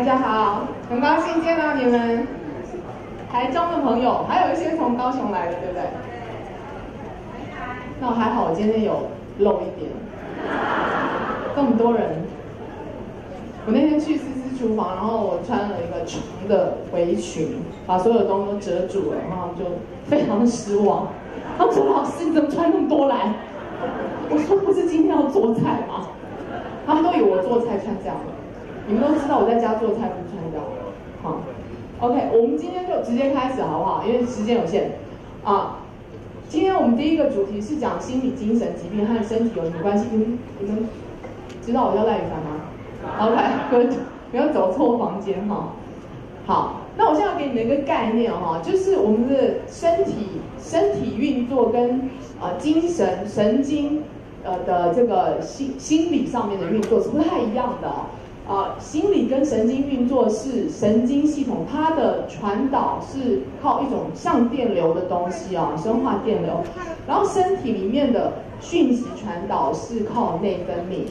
大家好，很高兴见到你们，台中的朋友，还有一些从高雄来的，对不对？那我还好，我今天有露一点，这么多人。我那天去思思厨房，然后我穿了一个长的围裙，把所有东西都遮住了，然后就非常的失望。他们说：“老师，你怎么穿那么多来？”我说：“不是今天要做菜吗？”他们都以为我做菜穿这样的。你们都知道我在家做菜不穿的。好，OK，我们今天就直接开始好不好？因为时间有限啊。今天我们第一个主题是讲心理精神疾病和身体有什么关系？你们你们知道我叫赖雨凡吗？OK，good，不要走错房间哈。好，那我现在要给你们一个概念哈，就是我们的身体身体运作跟啊精神神经呃的这个心心理上面的运作是不太一样的。啊，心理跟神经运作是神经系统，它的传导是靠一种像电流的东西啊，生化电流。然后身体里面的讯息传导是靠内分泌。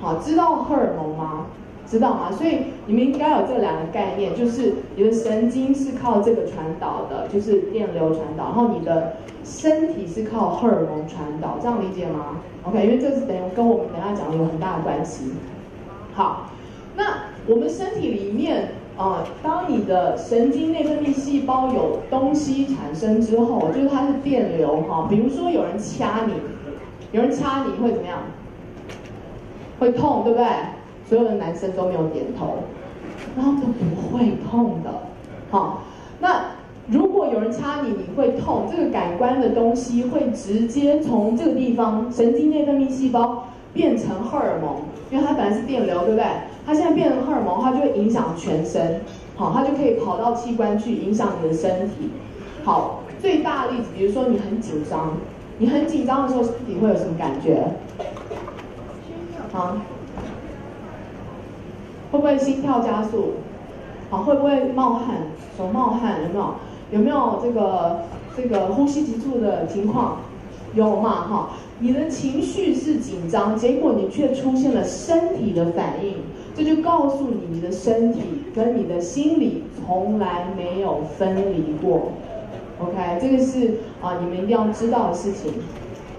好，知道荷尔蒙吗？知道吗？所以你们应该有这两个概念，就是你的神经是靠这个传导的，就是电流传导，然后你的身体是靠荷尔蒙传导，这样理解吗？OK，因为这是等于跟我们等下讲的有很大的关系。好。那我们身体里面啊、当你的神经内分泌细胞有东西产生之后，就是它是电流哈、比如说有人掐你，有人掐你会怎么样？会痛，对不对？所有的男生都没有点头，然后都不会痛的。好、哦，那如果有人掐你，你会痛，这个感官的东西会直接从这个地方神经内分泌细胞变成荷尔蒙，因为它本来是电流，对不对？它现在变成荷尔蒙，它就会影响全身，好，它就可以跑到器官去影响你的身体。好，最大的例子，比如说你很紧张，你很紧张的时候，身体会有什么感觉？好？会不会心跳加速？好，会不会冒汗？手冒汗有没有？有没有这个这个呼吸急促的情况？有嘛？哈，你的情绪是紧张，结果你却出现了身体的反应。这就告诉你，你的身体跟你的心理从来没有分离过，OK？这个是啊，你们一定要知道的事情。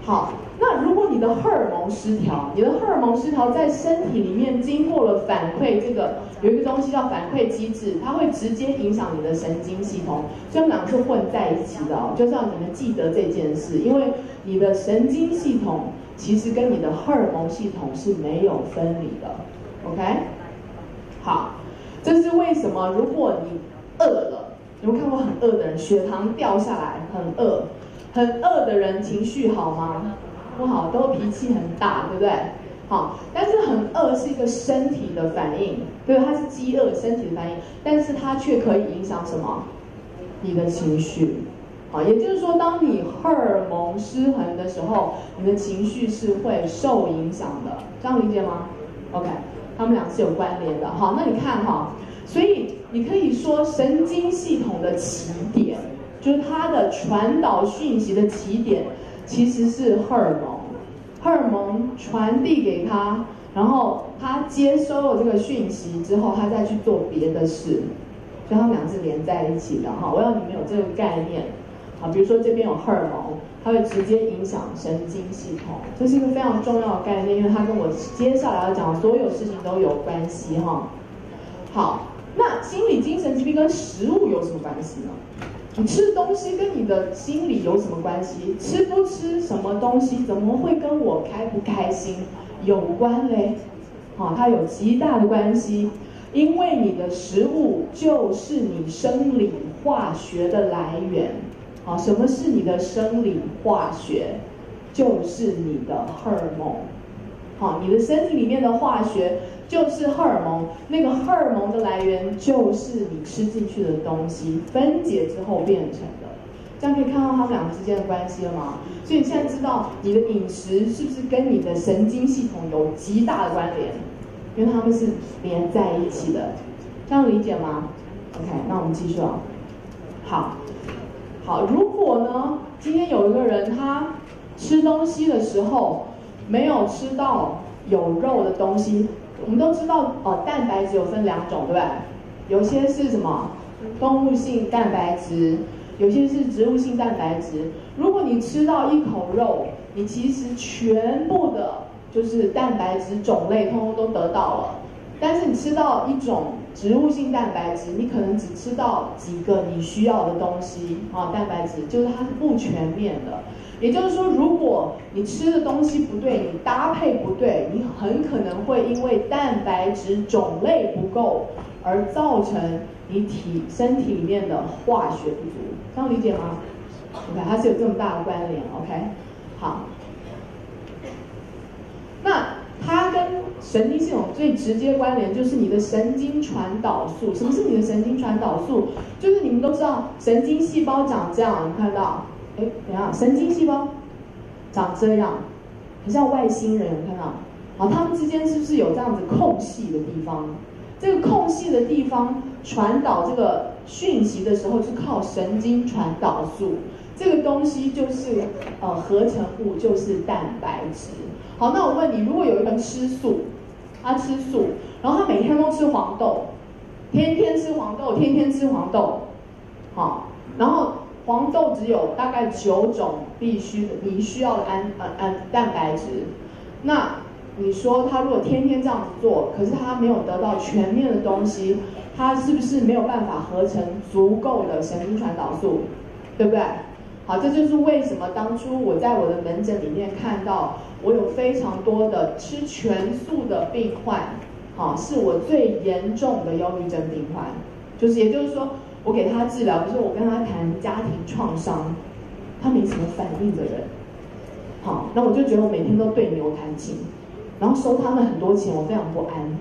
好，那如果你的荷尔蒙失调，你的荷尔蒙失调在身体里面经过了反馈，这个有一个东西叫反馈机制，它会直接影响你的神经系统，所以两个是混在一起的哦，就是要你们记得这件事，因为你的神经系统其实跟你的荷尔蒙系统是没有分离的。OK，好，这是为什么？如果你饿了，有没有看过很饿的人血糖掉下来，很饿，很饿的人情绪好吗？不好，都脾气很大，对不对？好，但是很饿是一个身体的反应，对，它是饥饿身体的反应，但是它却可以影响什么？你的情绪，好，也就是说，当你荷尔蒙失衡的时候，你的情绪是会受影响的，这样理解吗？OK。他们俩是有关联的，哈，那你看哈，所以你可以说神经系统的起点，就是它的传导讯息的起点，其实是荷尔蒙，荷尔蒙传递给他，然后他接收了这个讯息之后，他再去做别的事，所以他们俩是连在一起的哈。我要你们有这个概念，好，比如说这边有荷尔蒙。它会直接影响神经系统，这是一个非常重要的概念，因为它跟我接下来要讲的所有事情都有关系哈。好，那心理精神疾病跟食物有什么关系呢？你吃东西跟你的心理有什么关系？吃不吃什么东西，怎么会跟我开不开心有关嘞？好，它有极大的关系，因为你的食物就是你生理化学的来源。好，什么是你的生理化学？就是你的荷尔蒙。好，你的身体里面的化学就是荷尔蒙，那个荷尔蒙的来源就是你吃进去的东西分解之后变成的。这样可以看到他们两个之间的关系了吗？所以你现在知道你的饮食是不是跟你的神经系统有极大的关联？因为他们是连在一起的，这样理解吗？OK，那我们继续哦。好。好，如果呢，今天有一个人他吃东西的时候没有吃到有肉的东西，我们都知道哦，蛋白质有分两种，对不对？有些是什么动物性蛋白质，有些是植物性蛋白质。如果你吃到一口肉，你其实全部的就是蛋白质种类通通都得到了，但是你吃到一种植物性蛋白质，你可能只吃到几个你需要的东西啊，蛋白质就是它是不全面的。也就是说，如果你吃的东西不对，你搭配不对，你很可能会因为蛋白质种类不够而造成你体身体里面的化学不足，这样理解吗？OK，它是有这么大的关联。OK，好。那它跟神经系统最直接关联就是你的神经传导素。什么是你的神经传导素？就是你们都知道，神经细胞长这样，你看到？哎，等下，神经细胞长这样，很像外星人，看到？好，它们之间是不是有这样子空隙的地方？这个空隙的地方传导这个讯息的时候，是靠神经传导素。这个东西就是呃合成物，就是蛋白质。好，那我问你，如果有一个人吃素，他吃素，然后他每天都吃黄豆，天天吃黄豆，天天吃黄豆，好，然后。黄豆只有大概九种必须的你需要的氨呃氨蛋白质，那你说他如果天天这样子做，可是他没有得到全面的东西，他是不是没有办法合成足够的神经传导素，对不对？好，这就是为什么当初我在我的门诊里面看到我有非常多的吃全素的病患，好，是我最严重的忧郁症病患，就是也就是说。我给他治疗，可是我跟他谈家庭创伤，他没什么反应的人，好，那我就觉得我每天都对牛弹琴，然后收他们很多钱，我非常不安，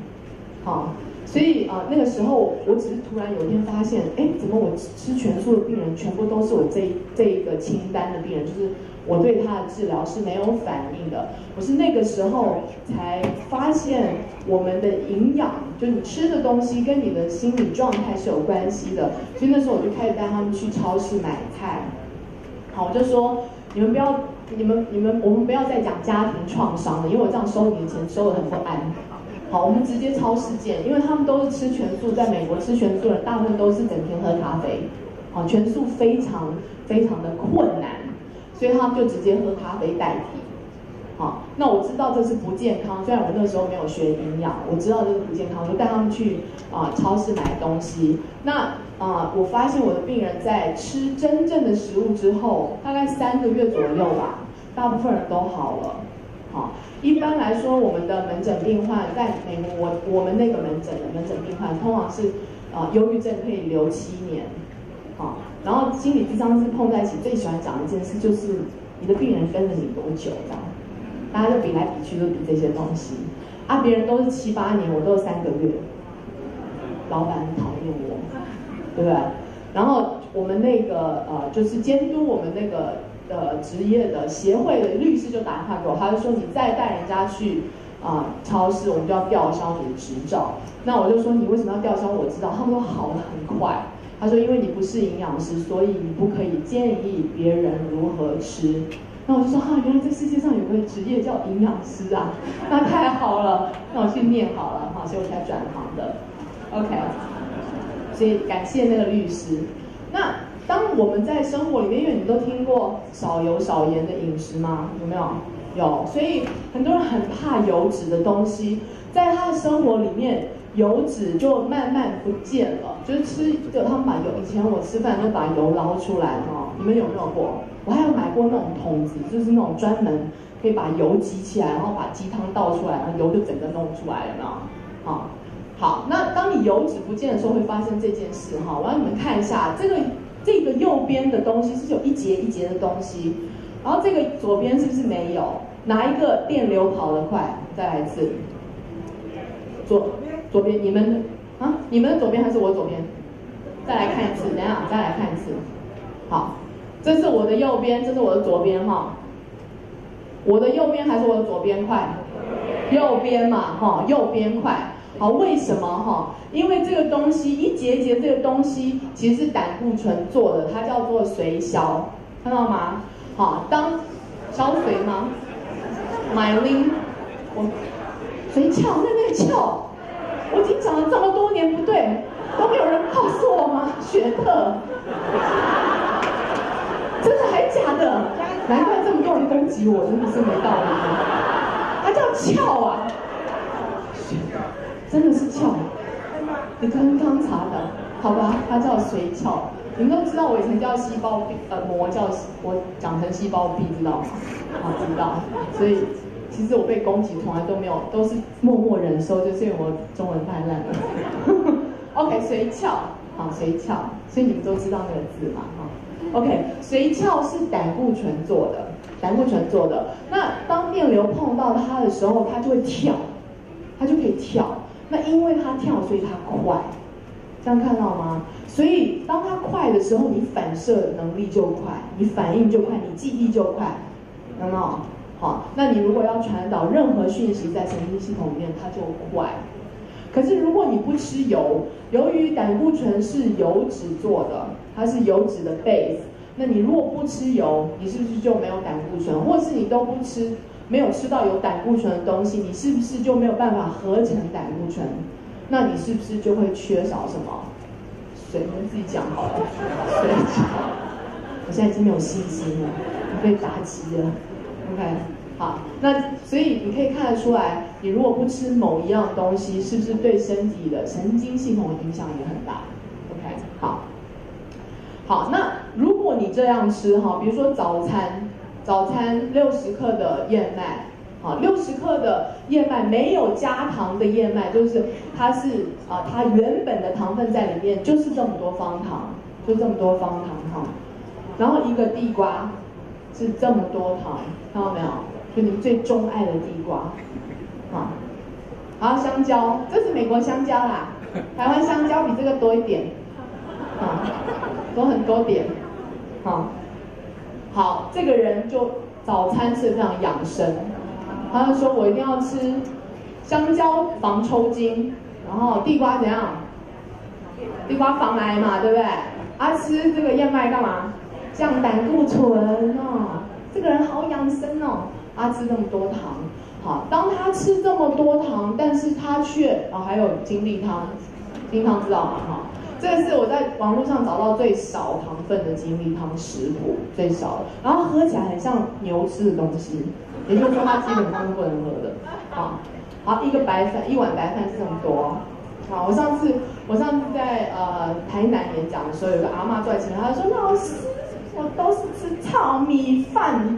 好，所以啊、那个时候我只是突然有一天发现，哎，怎么我吃全素的病人全部都是我这这一个清单的病人，就是。我对他的治疗是没有反应的，我是那个时候才发现我们的营养，就你吃的东西跟你的心理状态是有关系的，所以那时候我就开始带他们去超市买菜。好，我就说你们不要，你们你们我们不要再讲家庭创伤了，因为我这样收你的钱收得很不安。好，我们直接超市见，因为他们都是吃全素，在美国吃全素的大部分都是整天喝咖啡，好，全素非常非常的困难。所以他们就直接喝咖啡代替，好，那我知道这是不健康。虽然我那时候没有学营养，我知道这是不健康，我就带他们去啊超市买东西。那啊，我发现我的病人在吃真正的食物之后，大概三个月左右吧，大部分人都好了。好，一般来说，我们的门诊病患在美国，我我们那个门诊的门诊病患，通常是啊忧郁症可以留七年，好。然后心理咨商师碰在一起，最喜欢讲一件事，就是你的病人跟了你多久，这样，大家就比来比去，都比这些东西。啊，别人都是七八年，我都是三个月。老板很讨厌我，对不对？然后我们那个呃，就是监督我们那个呃职业的协会的律师就打电话给我，他就说，你再带人家去啊、超市，我们就要吊销你的执照。那我就说，你为什么要吊销我执照？他们都好得很快。他说：“因为你不是营养师，所以你不可以建议别人如何吃。”那我就说：“哈、啊，原来这世界上有个职业叫营养师啊，那太好了，那我去念好了哈，所以我才转行的。OK，所以感谢那个律师。那当我们在生活里面，因为你都听过少油少盐的饮食吗？有没有？有。所以很多人很怕油脂的东西，在他的生活里面。”油脂就慢慢不见了，就是吃，就他们把油，以前我吃饭都把油捞出来哈，你们有没有过？我还有买过那种桶子，就是那种专门可以把油挤起来，然后把鸡汤倒出来，然后油就整个弄出来了呢。好，好，那当你油脂不见的时候，会发生这件事哈。我让你们看一下这个这个右边的东西是有一节一节的东西，然后这个左边是不是没有？哪一个电流跑得快？再来一次，左。左边，你们啊，你们的左边还是我左边？再来看一次，等下，再来看一次。好，这是我的右边，这是我的左边哈。我的右边还是我的左边快？右边嘛，哈，右边快。好，为什么哈？因为这个东西一节节这个东西其实是胆固醇做的，它叫做髓鞘，看到吗？好，当消髓吗？Myelin，我髓鞘在那里翘。我已经讲了这么多年不对，都没有人告诉我吗？学特，真的还假的？难怪这么多人攻击我，真的是没道理。他叫翘啊，真的是翘。你刚刚查的，好吧？他叫髓鞘。你们都知道我以前叫细胞壁，呃，膜叫我讲成细胞壁，知道吗？好，知道。所以其实我被攻击从来都没有，都是默默忍受，就是因为我中文太烂了。OK，髓鞘，好，髓鞘，所以你们都知道那个字嘛？哈，OK，髓鞘是胆固醇做的，胆固醇做的。那当电流碰到它的时候，它就会跳，它就可以跳。那因为它跳，所以它快，这样看到吗？所以，当它快的时候，你反射能力就快，你反应就快，你记忆就快，有没有？好，那你如果要传导任何讯息在神经系统里面，它就快。可是如果你不吃油，由于胆固醇是油脂做的，它是油脂的 base，那你如果不吃油，你是不是就没有胆固醇？或是你都不吃，没有吃到有胆固醇的东西，你是不是就没有办法合成胆固醇？那你是不是就会缺少什么？水，你自己讲好了。水，我现在已经没有信心了，我被打击了。OK，好，那所以你可以看得出来，你如果不吃某一样东西，是不是对身体的神经系统影响也很大？OK，好，好，那如果你这样吃哈，比如说早餐，早餐六十克的燕麦。啊，六十克的燕麦没有加糖的燕麦，就是它是啊，它原本的糖分在里面就是这么多方糖，就这么多方糖哈。然后一个地瓜是这么多糖，看到没有？就你最钟爱的地瓜，啊，然后香蕉，这是美国香蕉啦，台湾香蕉比这个多一点，啊，多很多点，好，好，这个人就早餐是非常养生。他就说：“我一定要吃香蕉防抽筋，然后地瓜怎样？地瓜防癌嘛，对不对？啊，吃这个燕麦干嘛？降胆固醇哦。这个人好养生哦。啊，吃那么多糖，好，当他吃这么多糖，但是他却啊还有精力汤，金汤知道吗？哈，这个是我在网络上找到最少糖分的精力汤食谱，最少的，然后喝起来很像牛吃的东西。”也就是说，他基本上不能喝的。好，好，一个白饭，一碗白饭是这么多。好，我上次我上次在呃台南演讲的时候，有个阿妈坐在前面，她说：“老师，我都是吃糙米饭。”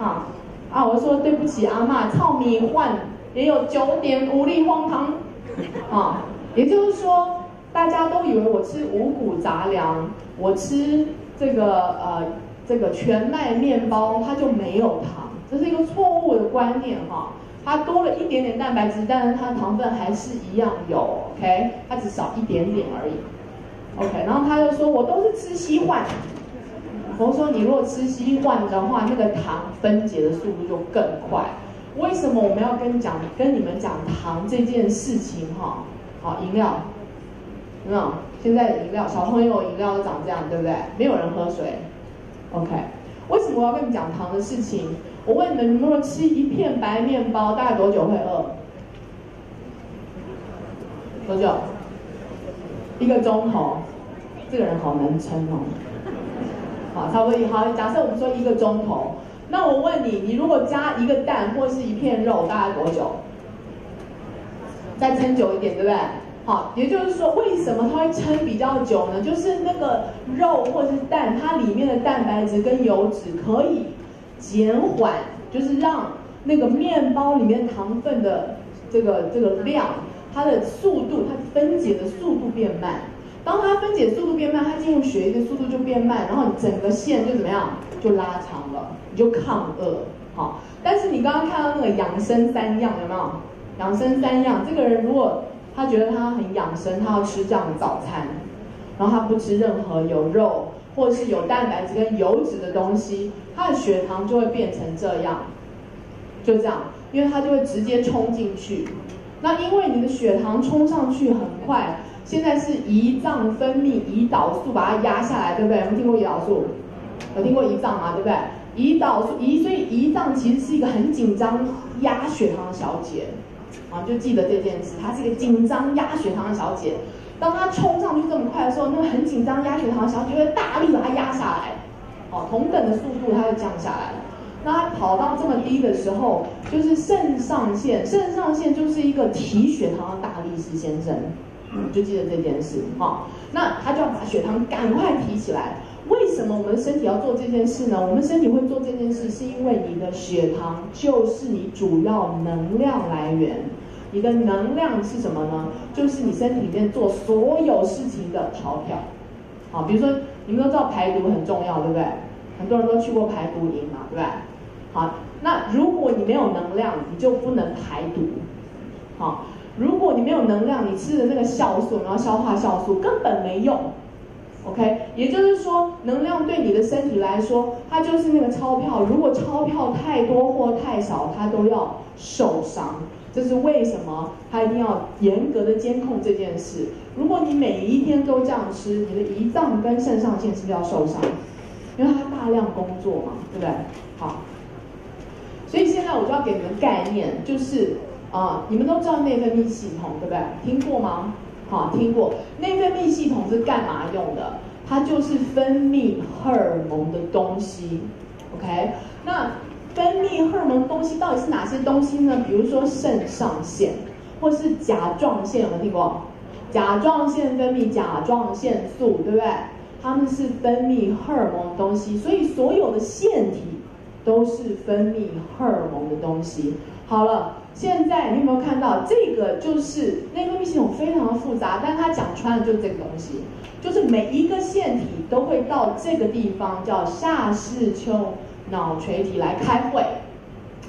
啊啊，我说对不起，阿嬷，糙米饭也有九点五粒荒糖。啊，也就是说，大家都以为我吃五谷杂粮，我吃这个呃这个全麦面包，它就没有糖。这是一个错误的观念哈，它多了一点点蛋白质，但是它糖分还是一样有，OK，它只少一点点而已，OK。然后他就说，我都是吃稀饭，我说你如果吃稀饭的话，那个糖分解的速度就更快。为什么我们要跟讲，跟你们讲糖这件事情哈？好，饮料，有没有？现在的饮料，小朋友饮料都长这样，对不对？没有人喝水，OK。为什么我要跟你讲糖的事情？我问你们，你们如果吃一片白面包，大概多久会饿？多久？一个钟头。这个人好能撑哦。好，差不多一。好，假设我们说一个钟头，那我问你，你如果加一个蛋或是一片肉，大概多久？再撑久一点，对不对？好，也就是说，为什么它会撑比较久呢？就是那个肉或是蛋，它里面的蛋白质跟油脂可以。减缓就是让那个面包里面糖分的这个这个量，它的速度，它分解的速度变慢。当它分解速度变慢，它进入血液的速度就变慢，然后你整个线就怎么样？就拉长了，你就抗饿。好，但是你刚刚看到那个养生三样有没有？养生三样，这个人如果他觉得他很养生，他要吃这样的早餐，然后他不吃任何有肉。或是有蛋白质跟油脂的东西，他的血糖就会变成这样，就这样，因为它就会直接冲进去。那因为你的血糖冲上去很快，现在是胰脏分泌胰岛素把它压下来，对不对？有听过胰岛素？有听过胰脏吗？对不对？胰岛素胰，所以胰脏其实是一个很紧张压血糖的小姐，啊，就记得这件事，它是一个紧张压血糖的小姐。当他冲上去这么快的时候，那个很紧张压血糖的小姐会大力把它压下来，哦，同等的速度它就降下来了。那他跑到这么低的时候，就是肾上腺，肾上腺就是一个提血糖的大力士先生，就记得这件事，哈、那他就要把血糖赶快提起来。为什么我们身体要做这件事呢？我们身体会做这件事，是因为你的血糖就是你主要能量来源。你的能量是什么呢？就是你身体里面做所有事情的钞票。好，比如说你们都知道排毒很重要，对不对？很多人都去过排毒营嘛，对不对？好，那如果你没有能量，你就不能排毒。好，如果你没有能量，你吃的那个酵素，然后消化酵素根本没用。OK，也就是说，能量对你的身体来说，它就是那个钞票。如果钞票太多或太少，它都要受伤。这是为什么？它一定要严格的监控这件事。如果你每一天都这样吃，你的胰脏跟肾上腺是不是要受伤？因为它大量工作嘛，对不对？好，所以现在我就要给你们概念，就是啊、你们都知道内分泌系统，对不对？听过吗？好，听过。内分泌系统是干嘛用的？它就是分泌荷尔蒙的东西。OK，那分泌荷尔蒙东西到底是哪些东西呢？比如说肾上腺，或是甲状腺，有没有听过？甲状腺分泌甲状腺素，对不对？它们是分泌荷尔蒙的东西，所以所有的腺体都是分泌荷尔蒙的东西。好了。现在你有没有看到这个？就是内分泌系统非常的复杂，但它讲穿的就是这个东西，就是每一个腺体都会到这个地方，叫下视丘脑垂体来开会。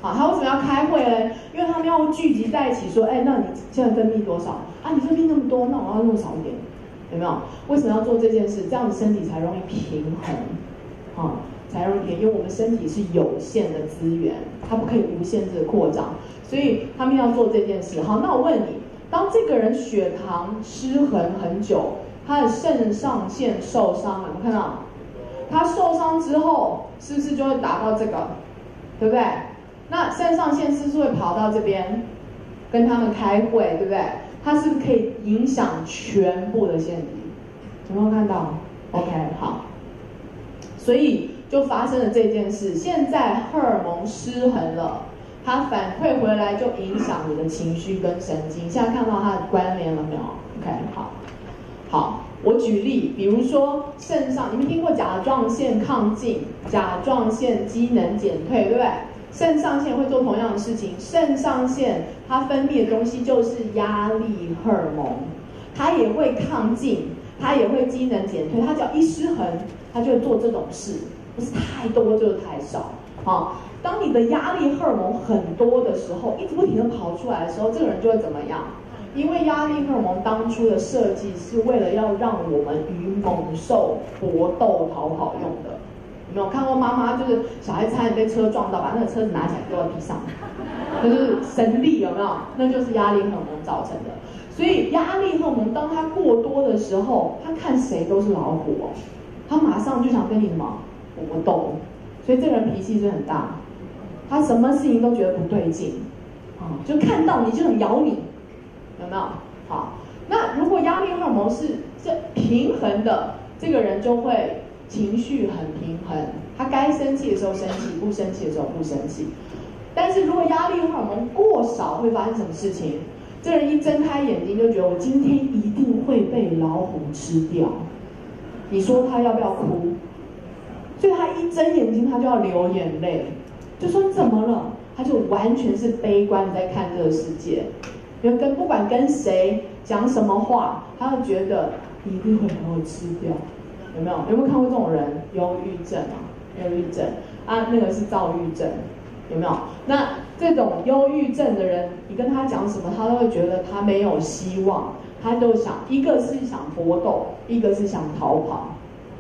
好，它为什么要开会呢？因为他们要聚集在一起说，哎，那你现在分泌多少啊？你分泌那么多，那我要用少一点，有没有？为什么要做这件事？这样子身体才容易平衡，啊，才容易平衡，因为我们身体是有限的资源，它不可以无限制的扩张。所以他们要做这件事。好，那我问你，当这个人血糖失衡很久，他的肾上腺受伤了，有没有看到？他受伤之后，是不是就会打到这个？对不对？那肾上腺是不是会跑到这边，跟他们开会，对不对？他是不是可以影响全部的腺体？有没有看到？OK，好。所以就发生了这件事。现在荷尔蒙失衡了。它反馈回来就影响你的情绪跟神经，现在看到它的关联了没有？OK，好，好，我举例，比如说肾上，你们听过甲状腺亢进、甲状腺机能减退，对不对？肾上腺会做同样的事情，肾上腺它分泌的东西就是压力荷尔蒙，它也会亢进，它也会机能减退，它只要一失衡，它就会做这种事，不是太多就是太少，好。当你的压力荷尔蒙很多的时候，一直不停的跑出来的时候，这个人就会怎么样？因为压力荷尔蒙当初的设计是为了要让我们与猛兽搏斗逃跑用的。有没有看过妈妈就是小孩差点被车撞到，把那个车子拿起来丢在地上，那就是神力有没有？那就是压力荷尔蒙造成的。所以压力荷尔蒙当它过多的时候，他看谁都是老虎哦，他马上就想跟你什么搏斗，所以这个人脾气是很大。他什么事情都觉得不对劲，啊，就看到你就很咬你，有没有？好，那如果压力荷尔蒙是这平衡的，这个人就会情绪很平衡，他该生气的时候生气，不生气的时候不生气。但是如果压力荷尔蒙过少，会发生什么事情？这人一睁开眼睛就觉得我今天一定会被老虎吃掉，你说他要不要哭？所以他一睁眼睛他就要流眼泪。就说怎么了？他就完全是悲观在看这个世界，因为跟不管跟谁讲什么话，他会觉得一定会把我吃掉，有没有？有没有看过这种人？忧郁症啊，忧郁症啊，那个是躁郁症，有没有？那这种忧郁症的人，你跟他讲什么，他都会觉得他没有希望，他就想一个是想搏斗，一个是想逃跑，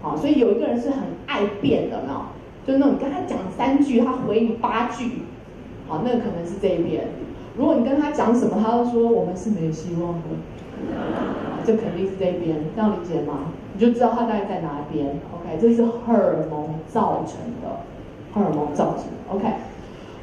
好，所以有一个人是很爱变的，有没有？就那种跟他讲三句，他回你八句，好，那可能是这一边。如果你跟他讲什么，他都说我们是没希望的，这肯定是这边，这样理解吗？你就知道他大概在哪边。OK，这是荷尔蒙造成的，荷尔蒙造成的。OK，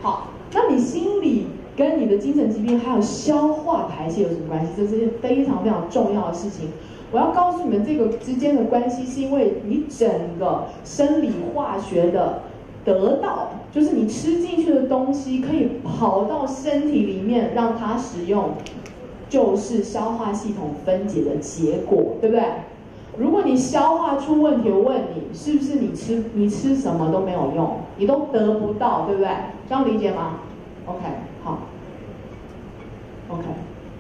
好，那你心理跟你的精神疾病还有消化排泄有什么关系？这是件非常非常重要的事情。我要告诉你们这个之间的关系，是因为你整个生理化学的得到，就是你吃进去的东西可以跑到身体里面让它使用，就是消化系统分解的结果，对不对？如果你消化出问题，我问你，是不是你吃你吃什么都没有用，你都得不到，对不对？这样理解吗？OK，好，OK，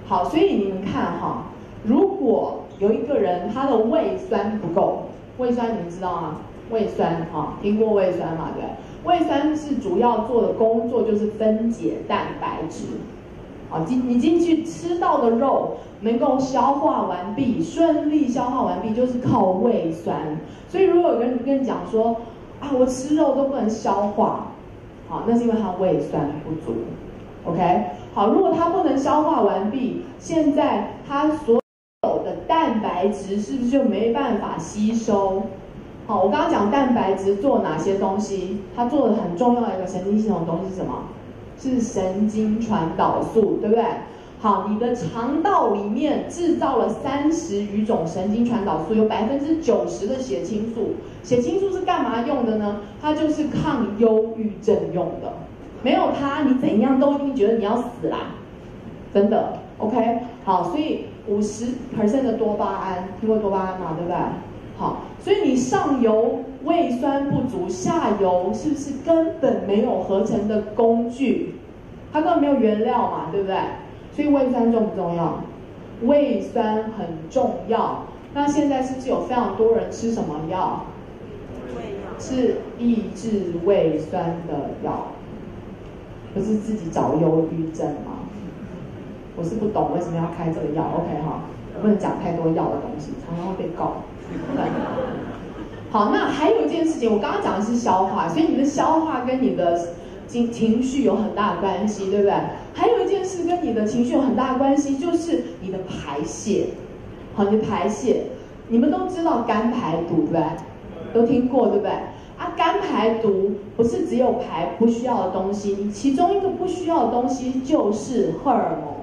好，所以你们看哈，如果有一个人他的胃酸不够，胃酸你们知道吗？胃酸哈，听过胃酸吗？对，胃酸是主要做的工作就是分解蛋白质。啊，进你进去吃到的肉能够消化完毕，顺利消化完毕，就是靠胃酸。所以如果有人跟你讲说，啊，我吃肉都不能消化，好，那是因为他胃酸不足。OK，好，如果他不能消化完毕，现在他所蛋白质是不是就没办法吸收？好，我刚刚讲蛋白质做哪些东西？它做的很重要的一个神经系统的东西是什么？是神经传导素，对不对？好，你的肠道里面制造了三十余种神经传导素，有百分之九十的血清素。血清素是干嘛用的呢？它就是抗忧郁症用的。没有它，你怎样都一定觉得你要死啦，真的。OK，好，所以五十 percent 的多巴胺，听过多巴胺吗？对不对？好，所以你上游胃酸不足，下游是不是根本没有合成的工具？它根本没有原料嘛，对不对？所以胃酸重不重要？胃酸很重要。那现在是不是有非常多人吃什么药？是抑制胃酸的药，不是自己找忧郁症吗？我是不懂为什么要开这个药。OK 哈，我不能讲太多药的东西，常常会被告。好，那还有一件事情，我刚刚讲的是消化，所以你的消化跟你的情情绪有很大的关系，对不对？还有一件事跟你的情绪有很大的关系，就是你的排泄。好，你的排泄，你们都知道肝排毒，对不对？都听过，对不对？啊，肝排毒不是只有排不需要的东西，你其中一个不需要的东西就是荷尔蒙。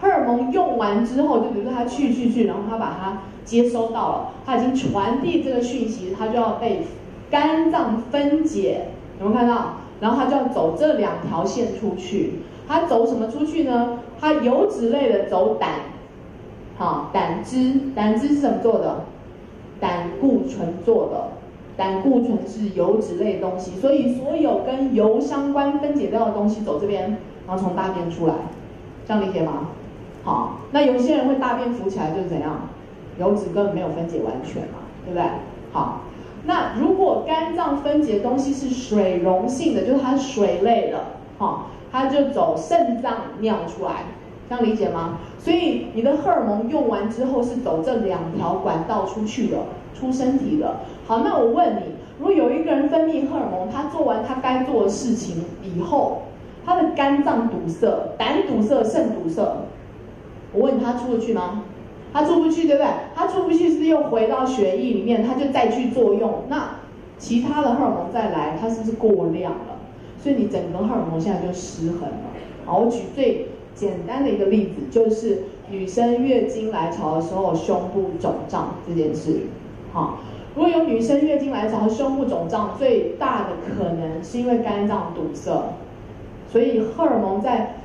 荷尔蒙用完之后，就比如说它去去去，然后它把它。接收到了，它已经传递这个讯息，它就要被肝脏分解，有没有看到？然后它就要走这两条线出去，它走什么出去呢？它油脂类的走胆，好，胆汁，胆汁是怎么做的？胆固醇做的，胆固醇是油脂类的东西，所以所有跟油相关分解掉的东西走这边，然后从大便出来，这样理解吗？好，那有些人会大便浮起来，就是怎样？油脂根本没有分解完全嘛，对不对？好，那如果肝脏分解东西是水溶性的，就是它水类的，哈，它就走肾脏尿出来，这样理解吗？所以你的荷尔蒙用完之后是走这两条管道出去的，出身体的。好，那我问你，如果有一个人分泌荷尔蒙，他做完他该做的事情以后，他的肝脏堵塞、胆堵塞、肾堵塞，我问，他出得去吗？他出不去，对不对？他出不去是又回到血液里面，他就再去作用。那其他的荷尔蒙再来，它是不是过量了？所以你整个荷尔蒙现在就失衡了。好，我举最简单的一个例子，就是女生月经来潮的时候胸部肿胀这件事。好，如果有女生月经来潮胸部肿胀，最大的可能是因为肝脏堵塞，所以荷尔蒙在。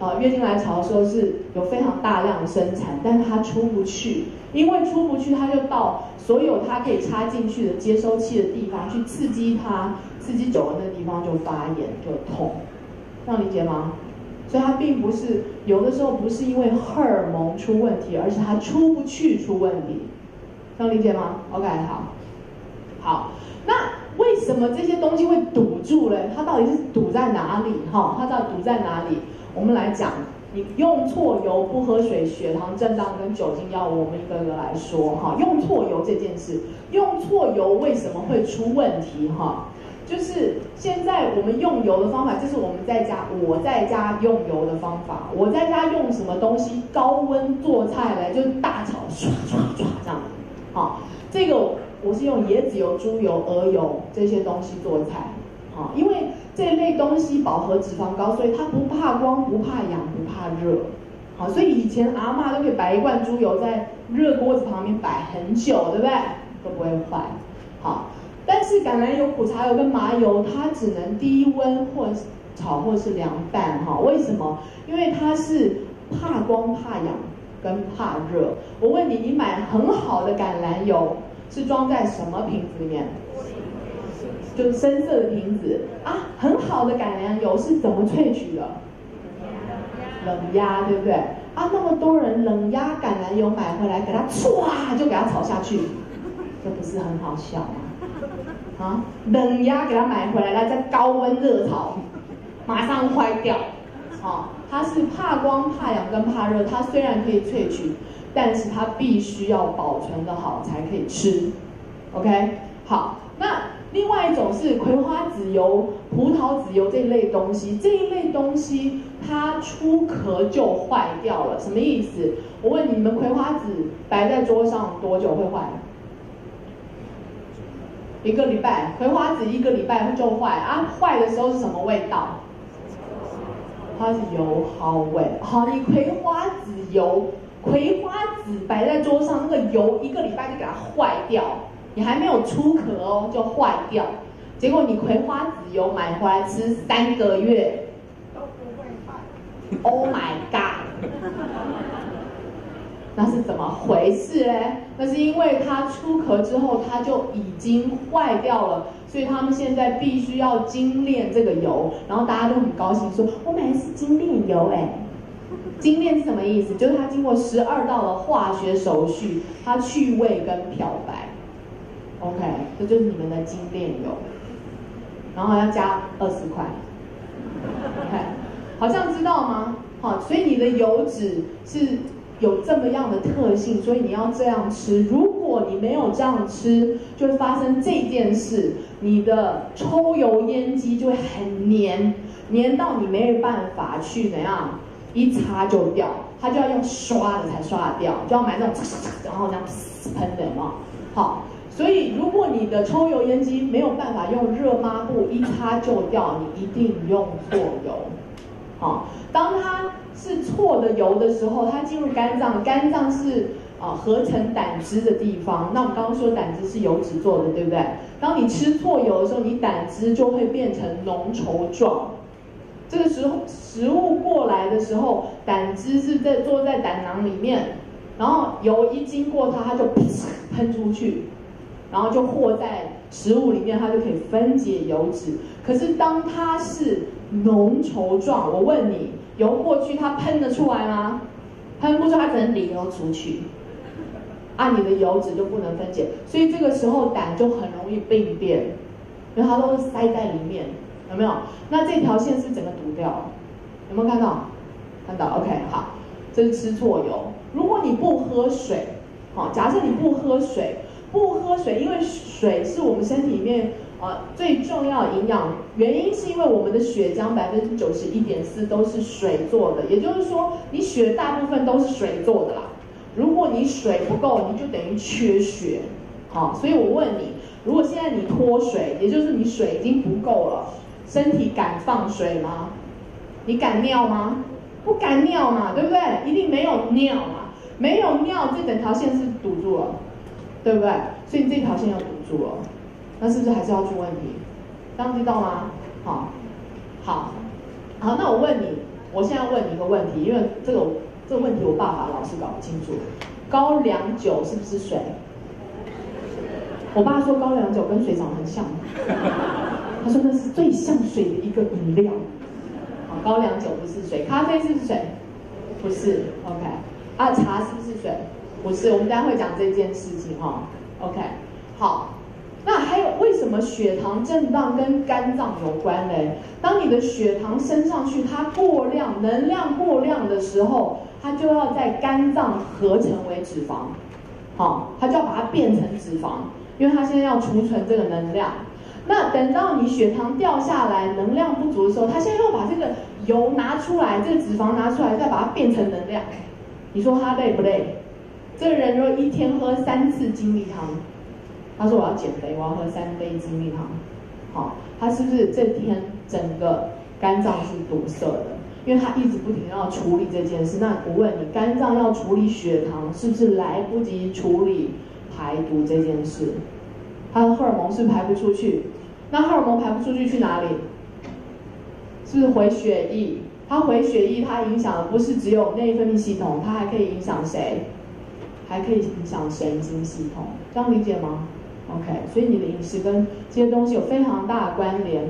啊，月经来潮的时候是有非常大量的生产，但是它出不去，因为出不去，它就到所有它可以插进去的接收器的地方去刺激它，刺激久了那地方就发炎就痛，这样理解吗？所以它并不是有的时候不是因为荷尔蒙出问题，而是它出不去出问题，这样理解吗？OK，好，好，那为什么这些东西会堵住嘞？它到底是堵在哪里？哈，它到底堵在哪里？我们来讲，你用错油、不喝水、血糖震荡跟酒精药，我们一个个来说哈。用错油这件事，用错油为什么会出问题哈？就是现在我们用油的方法，就是我们在家我在家用油的方法。我在家用什么东西？高温做菜来就是大炒，唰唰唰这样。好，这个我是用椰子油、猪油、鹅油这些东西做菜。好，因为这类东西饱和脂肪高，所以它不怕光、不怕氧、不怕热。好，所以以前阿嬷都可以摆一罐猪油在热锅子旁边摆很久，对不对？都不会坏。好，但是橄榄油、苦茶油跟麻油，它只能低温或炒或是凉拌。哈，为什么？因为它是怕光、怕氧跟怕热。我问你，你买很好的橄榄油是装在什么瓶子里面？就是深色的瓶子啊。很好的橄榄油是怎么萃取的？冷压，对不对？啊，那么多人冷压橄榄油买回来，给它唰就给它炒下去，这不是很好笑吗？啊，冷压给它买回来，了再高温热炒，马上坏掉。好、啊，它是怕光、怕氧跟怕热。它虽然可以萃取，但是它必须要保存得好才可以吃。OK，好，那。另外一种是葵花籽油、葡萄籽油这一类东西，这一类东西它出壳就坏掉了，什么意思？我问你们，葵花籽摆在桌上多久会坏？一个礼拜，葵花籽一个礼拜就坏啊！坏的时候是什么味道？它是油耗味。好，你葵花籽油、葵花籽摆在桌上，那个油一个礼拜就给它坏掉。你还没有出壳哦，就坏掉。结果你葵花籽油买回来吃三个月都不会坏。Oh my god！那是怎么回事嘞？那是因为它出壳之后，它就已经坏掉了，所以他们现在必须要精炼这个油。然后大家都很高兴说：“我买的是精炼油。”哎，精炼是什么意思？就是它经过十二道的化学手续，它去味跟漂白。OK，这就是你们的精炼油，然后要加二十块。OK，好像知道吗？好，所以你的油脂是有这么样的特性，所以你要这样吃。如果你没有这样吃，就会发生这件事，你的抽油烟机就会很黏，黏到你没有办法去怎样一擦就掉，它就要用刷的才刷得掉，就要买那种然后这样喷的嘛，好。所以，如果你的抽油烟机没有办法用热抹布一擦就掉，你一定用错油。好，当它是错的油的时候，它进入肝脏，肝脏是啊合成胆汁的地方。那我们刚刚说胆汁是油脂做的，对不对？当你吃错油的时候，你胆汁就会变成浓稠状。这个时候食物过来的时候，胆汁是在坐在胆囊里面，然后油一经过它，它就喷出去。然后就和在食物里面，它就可以分解油脂。可是当它是浓稠状，我问你，油过去它喷得出来吗？喷不出，它只能流出去。啊，你的油脂就不能分解，所以这个时候胆就很容易病变，因为它都是塞在里面，有没有？那这条线是整个堵掉，有没有看到？看到，OK，好，这是吃错油。如果你不喝水，好，假设你不喝水。不喝水，因为水是我们身体里面啊最重要营养。原因是因为我们的血浆百分之九十一点四都是水做的，也就是说，你血大部分都是水做的啦。如果你水不够，你就等于缺血。好，所以我问你，如果现在你脱水，也就是你水已经不够了，身体敢放水吗？你敢尿吗？不敢尿嘛，对不对？一定没有尿嘛，没有尿，这整条线是堵住了。对不对？所以你这条线要堵住了，那是不是还是要出问题？这样知道吗？好，好，好，那我问你，我现在问你一个问题，因为这个这个问题我爸爸老是搞不清楚。高粱酒是不是水？我爸说高粱酒跟水长得很像，他说那是最像水的一个饮料。高粱酒不是水，咖啡是不是水？不是，OK。啊，茶是不是水？不是，我们待会讲这件事情哈。OK，好，那还有为什么血糖震荡跟肝脏有关呢？当你的血糖升上去，它过量，能量过量的时候，它就要在肝脏合成为脂肪，好，它就要把它变成脂肪，因为它现在要储存这个能量。那等到你血糖掉下来，能量不足的时候，它现在要把这个油拿出来，这个脂肪拿出来，再把它变成能量。你说它累不累？这个人如果一天喝三次精力汤，他说我要减肥，我要喝三杯精力汤，好，他是不是这天整个肝脏是堵塞的？因为他一直不停要处理这件事。那我问你，肝脏要处理血糖，是不是来不及处理排毒这件事？他的荷尔蒙是是排不出去？那荷尔蒙排不出去去哪里？是不是回血液？它回血液，它影响的不是只有内分泌系统，它还可以影响谁？还可以影响神经系统，这样理解吗？OK，所以你的饮食跟这些东西有非常大的关联。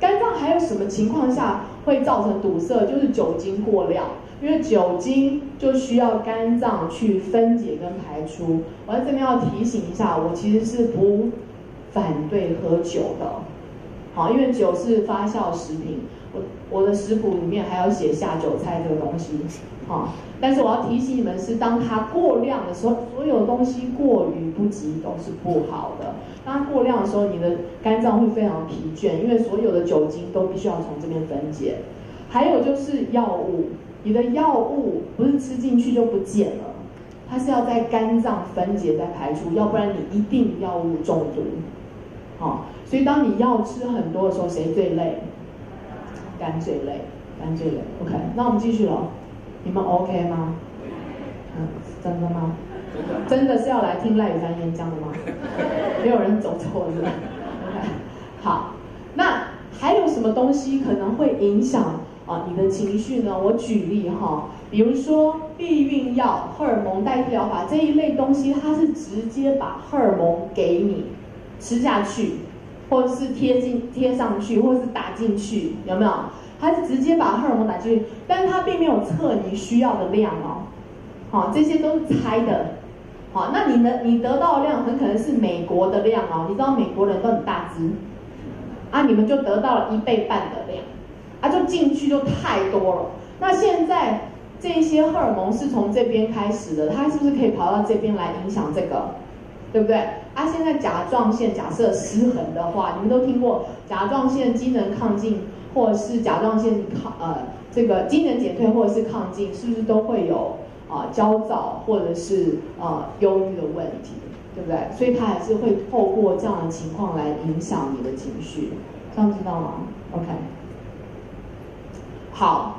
肝脏还有什么情况下会造成堵塞？就是酒精过量，因为酒精就需要肝脏去分解跟排出。我在这边要提醒一下，我其实是不反对喝酒的，好，因为酒是发酵食品。我我的食谱里面还有写下酒菜这个东西，好，但是我要提醒你们是，当它过量的时候，所有东西过于不及都是不好的。当它过量的时候，你的肝脏会非常疲倦，因为所有的酒精都必须要从这边分解。还有就是药物，你的药物不是吃进去就不见了，它是要在肝脏分解再排出，要不然你一定药物中毒。好，所以当你药吃很多的时候，谁最累？肝最累，肝最累。OK，那我们继续了，你们 OK 吗？嗯，真的吗？真的是要来听赖宇凡演讲的吗？没有人走错是吧？OK，好，那还有什么东西可能会影响啊你的情绪呢？我举例哈，比如说避孕药、荷尔蒙代替疗法这一类东西，它是直接把荷尔蒙给你吃下去。或者是贴进贴上去，或者是打进去，有没有？他是直接把荷尔蒙打进去，但是他并没有测你需要的量哦。好，这些都是猜的。好，那你的你得到的量很可能是美国的量哦。你知道美国人都很大只，啊，你们就得到了一倍半的量，啊，就进去就太多了。那现在这些荷尔蒙是从这边开始的，它是不是可以跑到这边来影响这个？对不对？啊，现在甲状腺假设失衡的话，你们都听过甲状腺机能亢进，或者是甲状腺抗呃这个机能减退，或者是亢进，是不是都会有啊、焦躁或者是啊、忧郁的问题，对不对？所以它还是会透过这样的情况来影响你的情绪，这样知道吗？OK，好，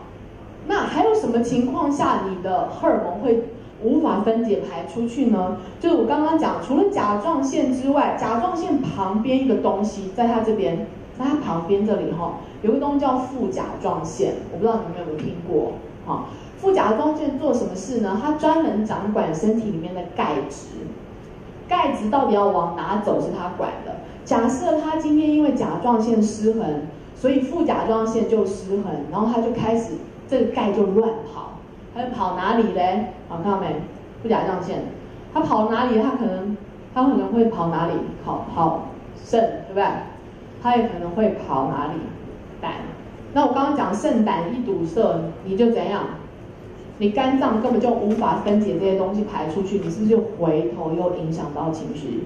那还有什么情况下你的荷尔蒙会？无法分解排出去呢，就是我刚刚讲，除了甲状腺之外，甲状腺旁边一个东西，在它这边，在它旁边这里哈，有个东西叫副甲状腺，我不知道你们有没有听过哈？副甲状腺做什么事呢？它专门掌管身体里面的钙质，钙质到底要往哪走是它管的。假设它今天因为甲状腺失衡，所以副甲状腺就失衡，然后它就开始这个钙就乱跑。它跑哪里嘞？好，看到没？副甲状腺，它跑哪里？它可能，它可能会跑哪里？跑跑肾，对不对？它也可能会跑哪里？那我刚刚讲肾胆一堵塞，你就怎样？你肝脏根本就无法分解这些东西排出去，你是不是就回头又影响到情绪，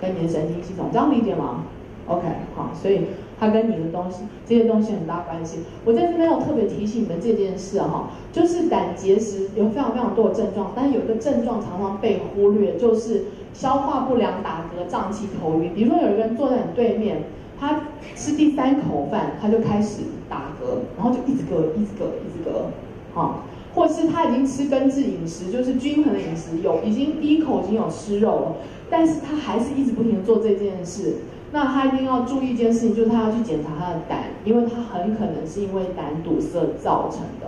跟你的神经系统？这样理解吗？OK，好，所以。它跟你的东西，这些东西很大关系。我在这边要特别提醒你们这件事哈，就是胆结石有非常非常多的症状，但是有一个症状常常被忽略，就是消化不良、打嗝、胀气、头晕。比如说有一个人坐在你对面，他吃第三口饭，他就开始打嗝，然后就一直嗝、一直嗝、一直嗝，哈，或是他已经吃根治饮食，就是均衡的饮食，有已经第一口已经有吃肉了，但是他还是一直不停地做这件事。那他一定要注意一件事情，就是他要去检查他的胆，因为他很可能是因为胆堵塞造成的。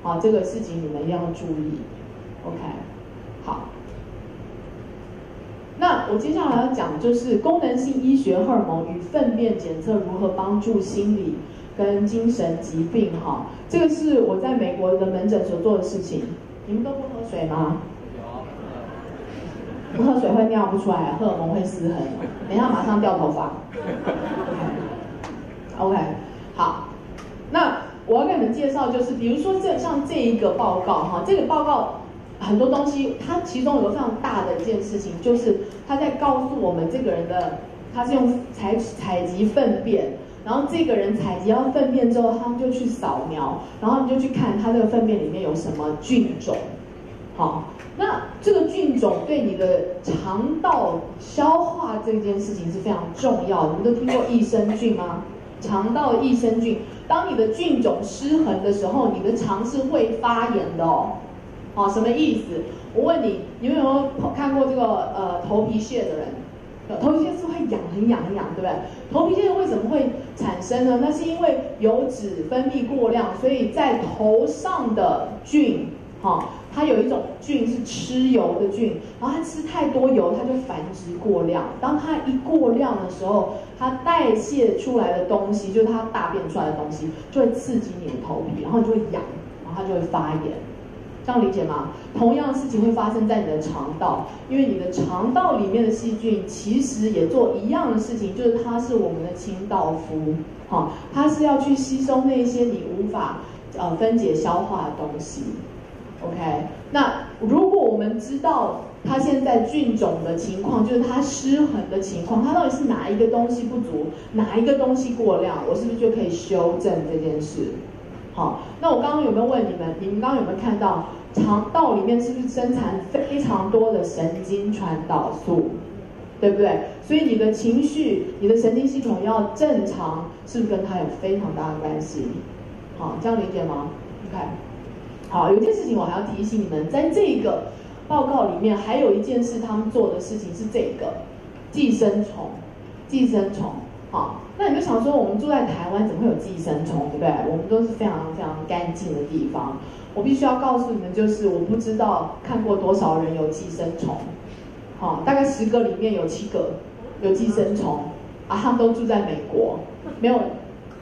好，这个事情你们一定要注意。OK，好。那我接下来要讲就是功能性医学荷尔蒙与粪便检测如何帮助心理跟精神疾病。哈，这个是我在美国的门诊所做的事情。你们都不喝水吗？不喝水会尿不出来，荷尔蒙会失衡，等一下马上掉头发。OK，好，那我要跟你们介绍，就是比如说这像这一个报告哈，这个报告很多东西，它其中有个非常大的一件事情，就是它在告诉我们这个人的，他是用采采集粪便，然后这个人采集到粪便之后，他们就去扫描，然后你就去看他这个粪便里面有什么菌种，好。那这个菌种对你的肠道消化这件事情是非常重要的。你们都听过益生菌吗？肠道益生菌。当你的菌种失衡的时候，你的肠是会发炎的哦。好，什么意思？我问你，你有没有看过这个呃头皮屑的人？头皮屑是会痒，很痒很痒，对不对？头皮屑为什么会产生呢？那是因为油脂分泌过量，所以在头上的菌，哈，它有一种菌是吃油的菌，然后它吃太多油，它就繁殖过量。当它一过量的时候，它代谢出来的东西，就是它大便出来的东西，就会刺激你的头皮，然后你就会痒，然后它就会发炎。这样理解吗？同样的事情会发生在你的肠道，因为你的肠道里面的细菌其实也做一样的事情，就是它是我们的清道夫，哈，它是要去吸收那些你无法呃分解消化的东西。OK，那如果我们知道它现在菌种的情况，就是它失衡的情况，它到底是哪一个东西不足，哪一个东西过量，我是不是就可以修正这件事？好，那我刚刚有没有问你们？你们刚刚有没有看到？肠道里面是不是生产非常多的神经传导素，对不对？所以你的情绪、你的神经系统要正常，是不是跟它有非常大的关系？好，这样理解吗？OK。好，有件事情我还要提醒你们，在这个报告里面还有一件事，他们做的事情是这个寄生虫，寄生虫。好，那你就想说，我们住在台湾，怎么会有寄生虫，对不对？我们都是非常非常干净的地方。我必须要告诉你们，就是我不知道看过多少人有寄生虫，好，大概十个里面有七个有寄生虫，啊，他们都住在美国，没有，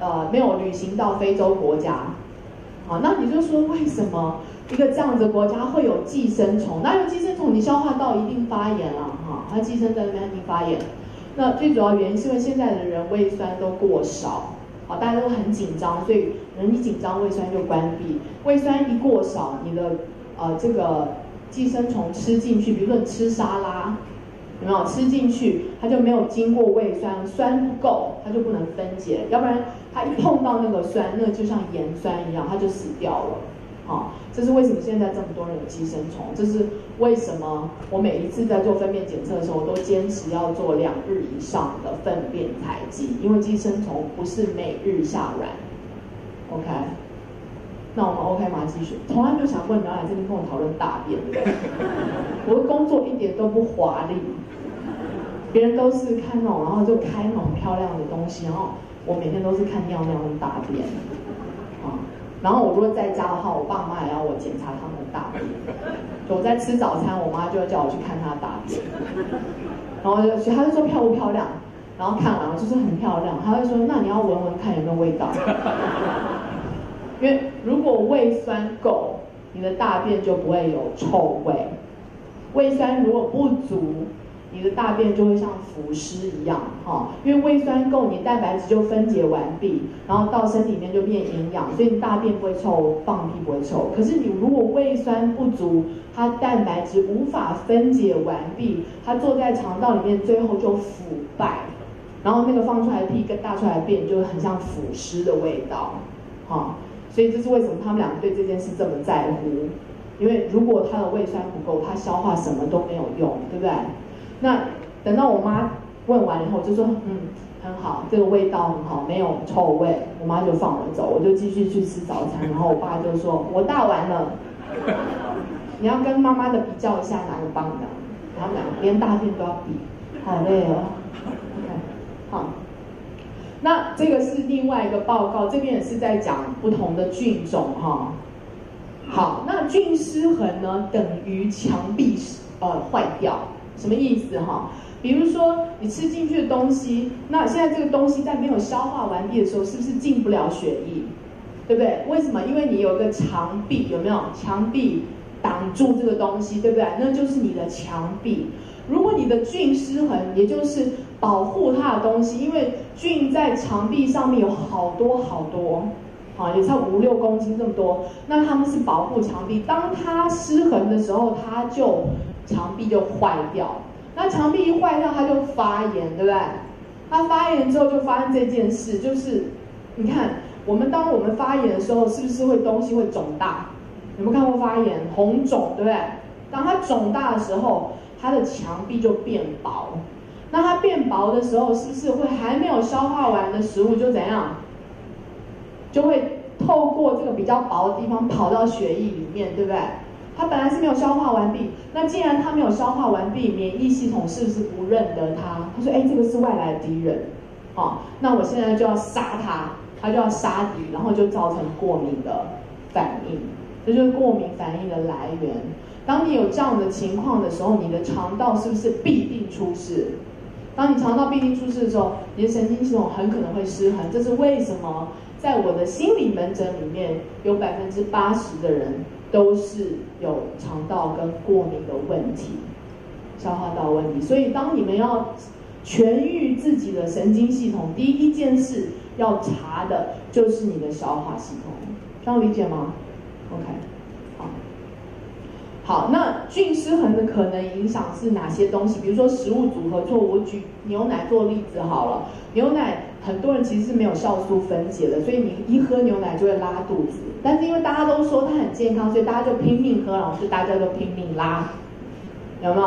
呃，没有旅行到非洲国家，好，那你就说为什么一个这样的国家会有寄生虫？那有寄生虫，你消化道一定发炎啊，哈，它寄生在那边一定发炎。那最主要原因是因为现在的人胃酸都过少。好，大家都很紧张，所以人一紧张，胃酸就关闭。胃酸一过少，你的呃这个寄生虫吃进去，比如说你吃沙拉，有没有吃进去，它就没有经过胃酸，酸不够，它就不能分解，要不然它一碰到那个酸，那就像盐酸一样，它就死掉了。好，这是为什么现在这么多人有寄生虫？这是为什么？我每一次在做粪便检测的时候，我都坚持要做两日以上的粪便采集，因为寄生虫不是每日下卵。OK，那我们 OK 吗？继续。从来没有想过你要来这边跟我讨论大便，我的工作一点都不华丽，别人都是看那种，然后就开那种漂亮的东西，然后我每天都是看尿尿跟大便。然后我如果在家的话，我爸妈也要我检查他们的大便。我在吃早餐，我妈就会叫我去看她的大便。然后就，她就说漂不漂亮？然后看完了就是很漂亮。她会说，那你要闻闻看有没有味道。因为如果胃酸够，你的大便就不会有臭味。胃酸如果不足，你的大便就会像腐尸一样，哈，因为胃酸够，你蛋白质就分解完毕，然后到身体里面就变营养，所以你大便不会臭，放屁不会臭。可是你如果胃酸不足，它蛋白质无法分解完毕，它坐在肠道里面，最后就腐败，然后那个放出来的屁跟大出来的便就很像腐尸的味道，哈，所以这是为什么他们两个对这件事这么在乎，因为如果他的胃酸不够，他消化什么都没有用，对不对？那等到我妈问完以后，就说嗯很好，这个味道很好，没有臭味。我妈就放我走，我就继续去吃早餐。然后我爸就说：“我大完了，你要跟妈妈的比较一下哪个棒的。”然后两连大便都要比，好累哦。OK，好。那这个是另外一个报告，这边也是在讲不同的菌种哈。好，那菌失衡呢，等于墙壁呃坏掉。什么意思哈？比如说你吃进去的东西，那现在这个东西在没有消化完毕的时候，是不是进不了血液？对不对？为什么？因为你有一个墙壁，有没有？墙壁挡住这个东西，对不对？那就是你的墙壁。如果你的菌失衡，也就是保护它的东西，因为菌在墙壁上面有好多好多，啊，也差五六公斤这么多，那它们是保护墙壁。当它失衡的时候，它就。墙壁就坏掉，那墙壁一坏掉，它就发炎，对不对？它发炎之后就发生这件事，就是你看，我们当我们发炎的时候，是不是会东西会肿大？有没有看过发炎红肿，对不对？当它肿大的时候，它的墙壁就变薄。那它变薄的时候，是不是会还没有消化完的食物就怎样？就会透过这个比较薄的地方跑到血液里面，对不对？它本来是没有消化完毕，那既然它没有消化完毕，免疫系统是不是不认得它？他说：“哎，这个是外来敌人，哦，那我现在就要杀它，它就要杀敌，然后就造成过敏的反应，这就是过敏反应的来源。当你有这样的情况的时候，你的肠道是不是必定出事？当你肠道必定出事的时候，你的神经系统很可能会失衡。这是为什么？在我的心理门诊里面，有百分之八十的人。”都是有肠道跟过敏的问题，消化道问题。所以，当你们要痊愈自己的神经系统，第一件事要查的就是你的消化系统，这样理解吗？OK，好，那菌失衡的可能影响是哪些东西？比如说食物组合错，我举牛奶做例子好了，牛奶。很多人其实是没有酵素分解的，所以你一喝牛奶就会拉肚子。但是因为大家都说它很健康，所以大家就拼命喝，然后就大家都拼命拉，有没有？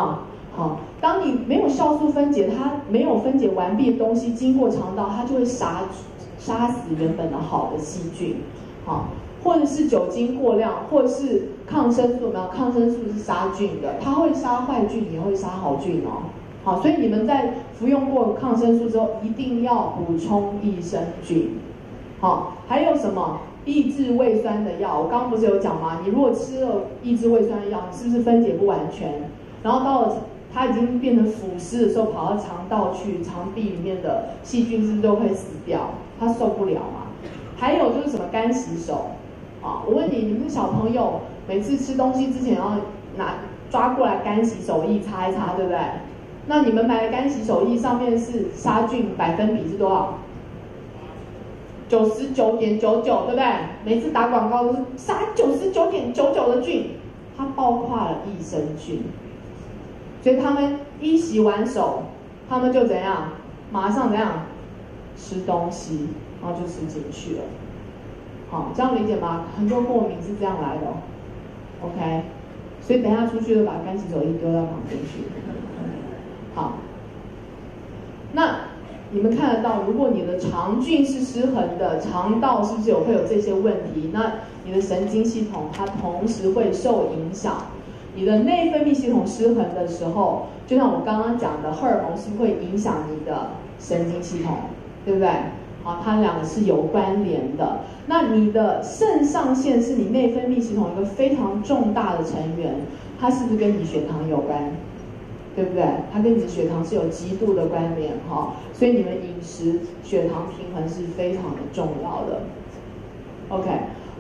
好，当你没有酵素分解，它没有分解完毕的东西经过肠道，它就会杀杀死原本的好的细菌，好，或者是酒精过量，或者是抗生素，没有抗生素是杀菌的，它会杀坏菌，也会杀好菌哦。好，所以你们在服用过抗生素之后，一定要补充益生菌。好，还有什么抑制胃酸的药？我刚刚不是有讲吗？你如果吃了抑制胃酸的药，是不是分解不完全？然后到了它已经变成腐蚀的时候，跑到肠道去，肠壁里面的细菌是不是都会死掉？它受不了嘛？还有就是什么干洗手？啊，我问你，你们小朋友每次吃东西之前要拿抓过来干洗手液擦一擦，对不对？那你们买的干洗手液上面是杀菌百分比是多少？九十九点九九，对不对？每次打广告都是杀九十九点九九的菌，它包括了益生菌，所以他们一洗完手，他们就怎样？马上怎样？吃东西，然后就吃进去了。好，这样理解吗？很多过敏是这样来的，OK？所以等下出去就把干洗手液丢到旁边去。好，那你们看得到，如果你的肠菌是失衡的，肠道是不是有会有这些问题？那你的神经系统它同时会受影响。你的内分泌系统失衡的时候，就像我刚刚讲的，荷尔蒙是不是会影响你的神经系统，对不对？好，它两个是有关联的。那你的肾上腺是你内分泌系统一个非常重大的成员，它是不是跟你血糖有关？对不对？它跟你的血糖是有极度的关联哈，所以你们饮食血糖平衡是非常的重要的。OK，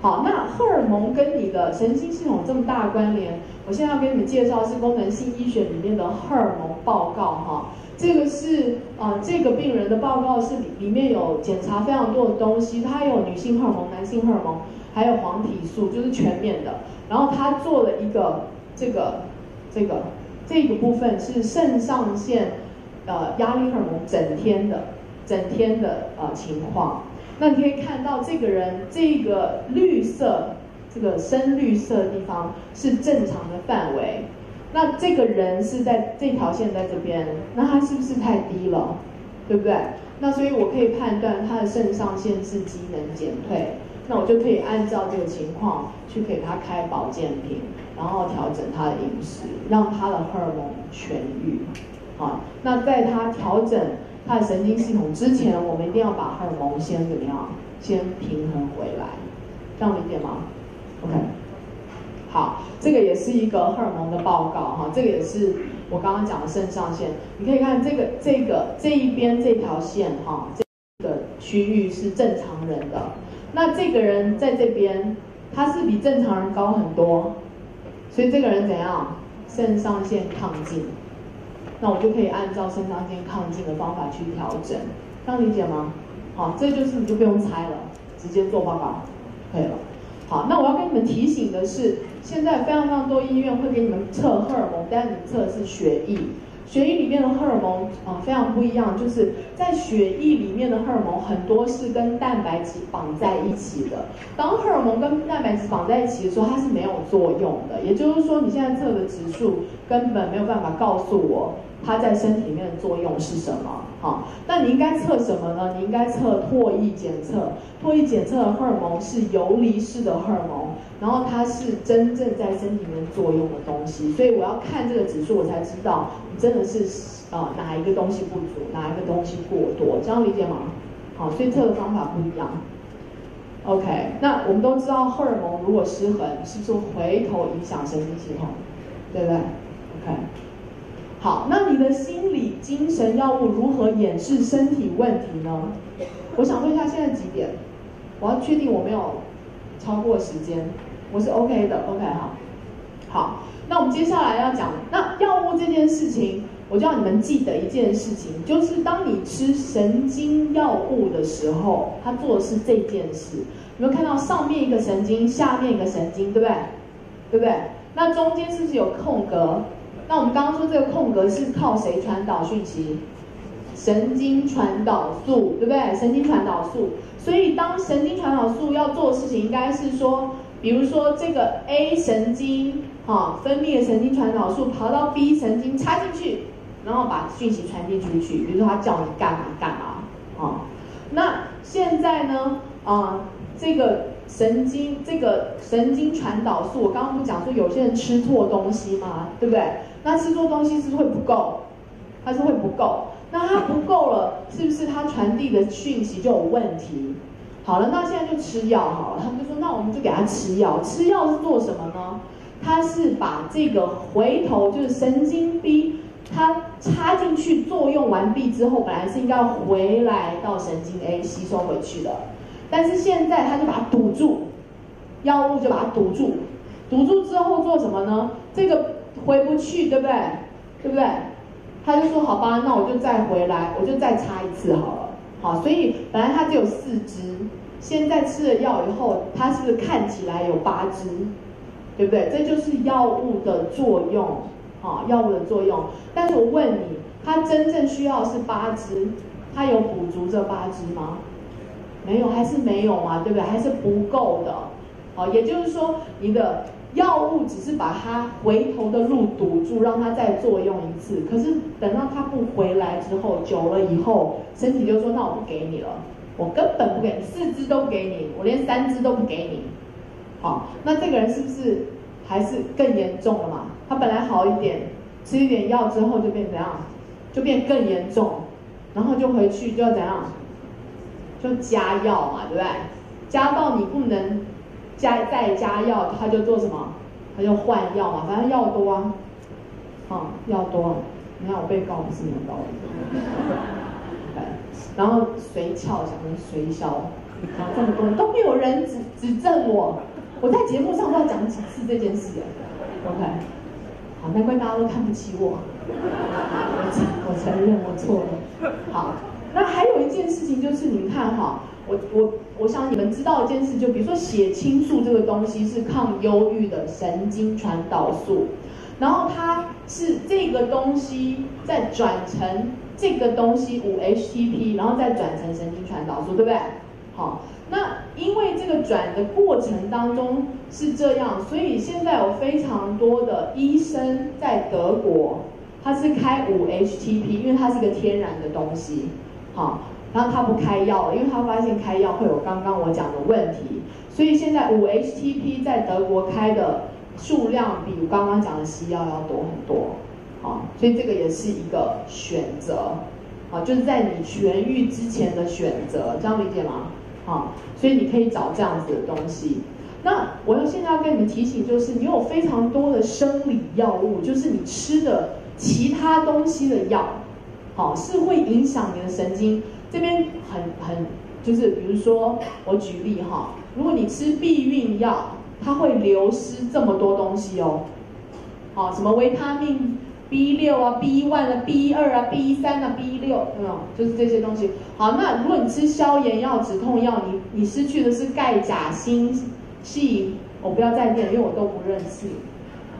好，那荷尔蒙跟你的神经系统这么大关联，我现在要给你们介绍是功能性医学里面的荷尔蒙报告哈。这个是啊、这个病人的报告是里里面有检查非常多的东西，他有女性荷尔蒙、男性荷尔蒙，还有黄体素，就是全面的。然后他做了一个这个这个。这个部分是肾上腺，呃，压力荷尔蒙整天的，整天的呃情况。那你可以看到这个人这个绿色，这个深绿色的地方是正常的范围。那这个人是在这条线在这边，那他是不是太低了？对不对？那所以我可以判断他的肾上腺是机能减退。那我就可以按照这个情况去给他开保健品，然后调整他的饮食，让他的荷尔蒙痊愈。好，那在他调整他的神经系统之前，我们一定要把荷尔蒙先怎么样？先平衡回来，这样理解吗？OK。好，这个也是一个荷尔蒙的报告哈，这个也是我刚刚讲的肾上腺。你可以看这个这个这一边这条线哈，这个区域是正常人的。那这个人在这边，他是比正常人高很多，所以这个人怎样？肾上腺亢进，那我就可以按照肾上腺亢进的方法去调整，这样理解吗？好，这就是你就不用猜了，直接做报告，可以了。好，那我要跟你们提醒的是，现在非常非常多医院会给你们测荷尔蒙，但你测的是血液。血液里面的荷尔蒙啊非常不一样，就是在血液里面的荷尔蒙很多是跟蛋白质绑在一起的。当荷尔蒙跟蛋白质绑在一起的时候，它是没有作用的。也就是说，你现在测的指数根本没有办法告诉我它在身体里面的作用是什么。好，那你应该测什么呢？你应该测唾液检测。唾液检测的荷尔蒙是游离式的荷尔蒙。然后它是真正在身体里面作用的东西，所以我要看这个指数，我才知道你真的是、呃、哪一个东西不足，哪一个东西过多，这样理解吗？好，所以测的方法不一样。OK，那我们都知道荷尔蒙如果失衡，是不是回头影响神经系统？对不对？OK，好，那你的心理精神药物如何掩饰身体问题呢？我想问一下，现在几点？我要确定我没有超过时间。我是 OK 的，OK 哈，好，那我们接下来要讲，那药物这件事情，我就要你们记得一件事情，就是当你吃神经药物的时候，它做的是这件事。有没有看到上面一个神经，下面一个神经，对不对？对不对？那中间是不是有空格？那我们刚刚说这个空格是靠谁传导讯息？神经传导素，对不对？神经传导素。所以当神经传导素要做的事情，应该是说。比如说这个 A 神经，哈，分泌的神经传导素跑到 B 神经插进去，然后把讯息传递出去。比如说他叫你干嘛干嘛，啊，那现在呢，啊，这个神经这个神经传导素，我刚刚不讲说有些人吃错东西吗？对不对？那吃错东西是不是会不够？它是会不够。那它不够了，是不是它传递的讯息就有问题？好了，那现在就吃药好了。他们就说，那我们就给他吃药。吃药是做什么呢？它是把这个回头，就是神经 B，它插进去作用完毕之后，本来是应该回来到神经 A 吸收回去的，但是现在它就把它堵住，药物就把它堵住。堵住之后做什么呢？这个回不去，对不对？对不对？他就说，好吧，那我就再回来，我就再插一次好了。好，所以本来它只有四支。现在吃了药以后，它是不是看起来有八支，对不对？这就是药物的作用，啊，药物的作用。但是我问你，它真正需要是八支，它有补足这八支吗？没有，还是没有嘛，对不对？还是不够的。好，也就是说，你的药物只是把它回头的路堵住，让它再作用一次。可是等到它不回来之后，久了以后，身体就说：“那我不给你了。”我根本不给你，四支都给你，我连三支都不给你。好，那这个人是不是还是更严重了嘛？他本来好一点，吃一点药之后就变怎样？就变更严重，然后就回去就要怎样？就加药嘛，对不对？加到你不能加再加药，他就做什么？他就换药嘛，反正药多啊，啊，药多。你看我被告不是没有道理。然后随翘想成随消，然后这么多人都没有人指指正我，我在节目上都要讲几次这件事，OK，好，难怪大家都看不起我，我 承我承认我错了。好，那还有一件事情就是你们看哈，我我我想你们知道一件事，就比如说血清素这个东西是抗忧郁的神经传导素，然后它是这个东西在转成。这个东西五 HTP，然后再转成神经传导素，对不对？好，那因为这个转的过程当中是这样，所以现在有非常多的医生在德国，他是开五 HTP，因为它是个天然的东西，好，然后他不开药了，因为他发现开药会有刚刚我讲的问题，所以现在五 HTP 在德国开的数量比刚刚讲的西药要多很多。好，所以这个也是一个选择，好，就是在你痊愈之前的选择，这样理解吗？好，所以你可以找这样子的东西。那我要现在要跟你们提醒，就是你有非常多的生理药物，就是你吃的其他东西的药，好，是会影响你的神经。这边很很就是，比如说我举例哈，如果你吃避孕药，它会流失这么多东西哦，好，什么维他命。B 六啊，B one 啊，B 二啊，B 三啊，B 六，有没有？就是这些东西。好，那如果你吃消炎药、止痛药，你你失去的是钙、钾、锌、硒。我不要再念，因为我都不认识。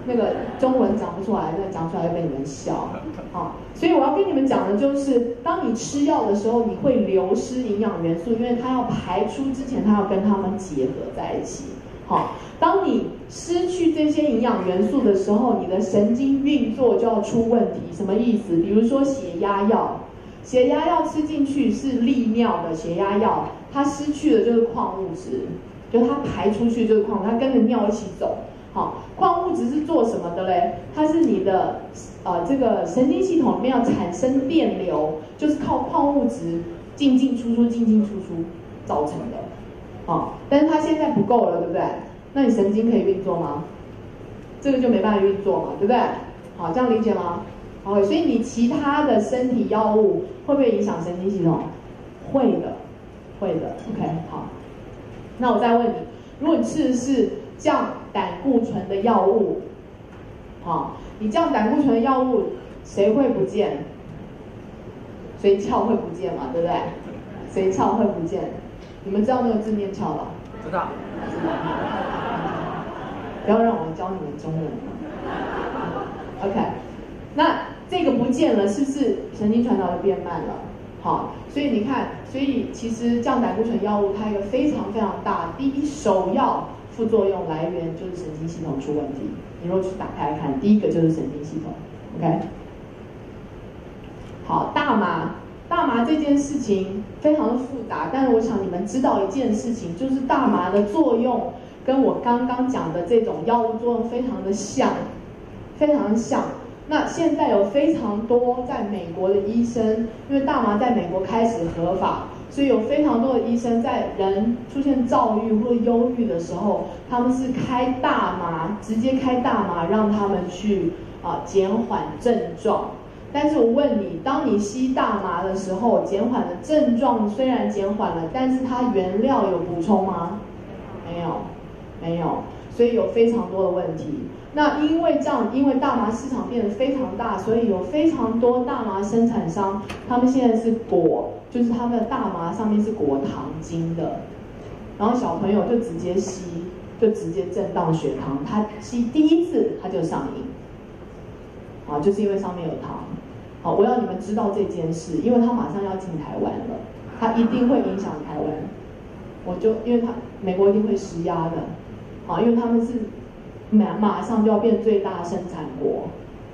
那个中文讲不出来，那讲出来会被你们笑。好，所以我要跟你们讲的就是，当你吃药的时候，你会流失营养元素，因为它要排出之前，它要跟它们结合在一起。好，当你失去这些营养元素的时候，你的神经运作就要出问题。什么意思？比如说血压药，血压药吃进去是利尿的血压药，它失去的就是矿物质，就它排出去就是矿，它跟着尿一起走。好，矿物质是做什么的嘞？它是你的呃这个神经系统里面要产生电流，就是靠矿物质进进出出、进进出出造成的。好，但是它现在不够了，对不对？那你神经可以运作吗？这个就没办法运作嘛，对不对？好，这样理解吗？好，所以你其他的身体药物会不会影响神经系统？会的，会的。OK，好。那我再问你，如果你吃的是降胆固醇的药物，好，你降胆固醇的药物，谁会不见？髓鞘会不见嘛？对不对？髓鞘会不见？你们知道那个字念翘吧？知道。不要让我教你们中文。OK，那这个不见了，是不是神经传导就变慢了？好，所以你看，所以其实降胆固醇药物它有一个非常非常大，第一首要。副作用来源就是神经系统出问题。你如果去打开看，第一个就是神经系统。OK，好，大麻，大麻这件事情非常的复杂，但是我想你们知道一件事情，就是大麻的作用跟我刚刚讲的这种药物作用非常的像，非常像。那现在有非常多在美国的医生，因为大麻在美国开始合法。所以有非常多的医生在人出现躁郁或忧郁的时候，他们是开大麻，直接开大麻让他们去啊减缓症状。但是我问你，当你吸大麻的时候，减缓的症状虽然减缓了，但是它原料有补充吗？没有，没有。所以有非常多的问题。那因为这样，因为大麻市场变得非常大，所以有非常多大麻生产商，他们现在是裹，就是他们的大麻上面是裹糖精的，然后小朋友就直接吸，就直接震荡血糖，他吸第一次他就上瘾，啊，就是因为上面有糖。好，我要你们知道这件事，因为他马上要进台湾了，他一定会影响台湾。我就因为他美国一定会施压的。好，因为他们是马马上就要变最大生产国，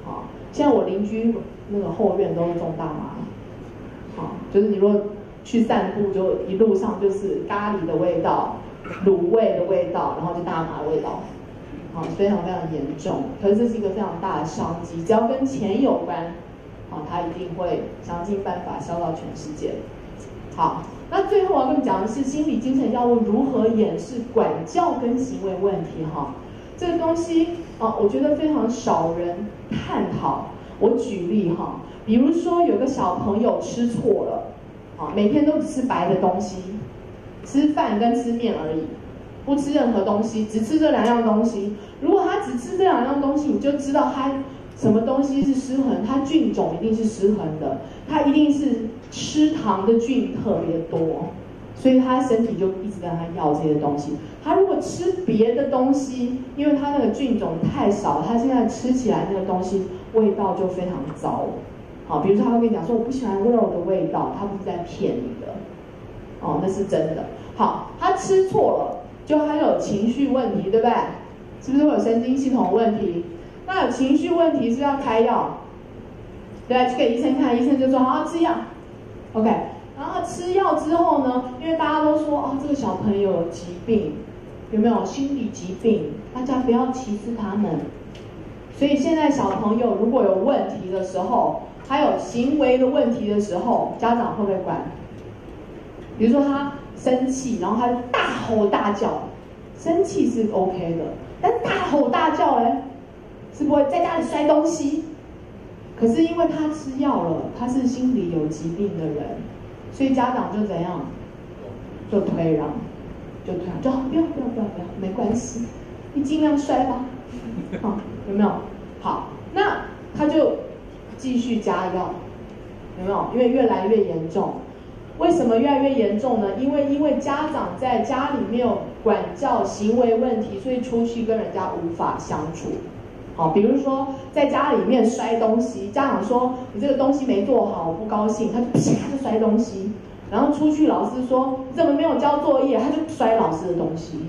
好，现在我邻居那个后院都是种大麻，好，就是你如果去散步，就一路上就是咖喱的味道、卤味的味道，然后就大麻味道，啊，非常非常严重。可是这是一个非常大的商机，只要跟钱有关，他一定会想尽办法销到全世界。好。那最后我要跟你讲的是心理精神药物如何掩饰管教跟行为问题哈，这个东西啊，我觉得非常少人探讨。我举例哈，比如说有个小朋友吃错了，啊，每天都只吃白的东西，吃饭跟吃面而已，不吃任何东西，只吃这两样东西。如果他只吃这两样东西，你就知道他。什么东西是失衡？它菌种一定是失衡的，它一定是吃糖的菌特别多，所以他身体就一直跟他要这些东西。他如果吃别的东西，因为它那个菌种太少，他现在吃起来那个东西味道就非常糟。好，比如说他会跟你讲说我不喜欢肉的味道，他不是在骗你的，哦，那是真的。好，他吃错了，就还有情绪问题，对不对？是不是会有神经系统问题？那有情绪问题是要开药，对，去给医生看，医生就说啊吃药，OK。然后吃药之后呢，因为大家都说哦，这个小朋友有疾病，有没有心理疾病？大家不要歧视他们。所以现在小朋友如果有问题的时候，还有行为的问题的时候，家长会不会管？比如说他生气，然后他大吼大叫，生气是 OK 的，但大吼大叫嘞？是不会在家里摔东西，可是因为他吃药了，他是心理有疾病的人，所以家长就怎样，就推让，就推让，就好，不要不要不要不要，没关系，你尽量摔吧，好，有没有？好，那他就继续加药，有没有？因为越来越严重，为什么越来越严重呢？因为因为家长在家里没有管教行为问题，所以出去跟人家无法相处。好，比如说在家里面摔东西，家长说你这个东西没做好，我不高兴，他就啪就摔东西。然后出去，老师说你怎么没有交作业，他就摔老师的东西，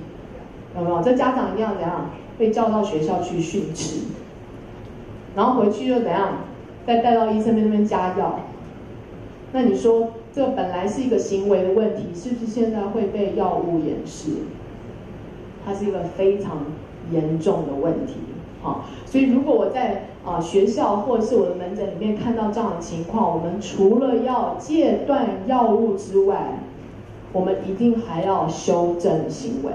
有没有？这家长一定要怎样？被叫到学校去训斥，然后回去又怎样？再带到医生那边加药。那你说这本来是一个行为的问题，是不是现在会被药物掩饰？它是一个非常严重的问题。好，所以如果我在啊学校或者是我的门诊里面看到这样的情况，我们除了要戒断药物之外，我们一定还要修正行为。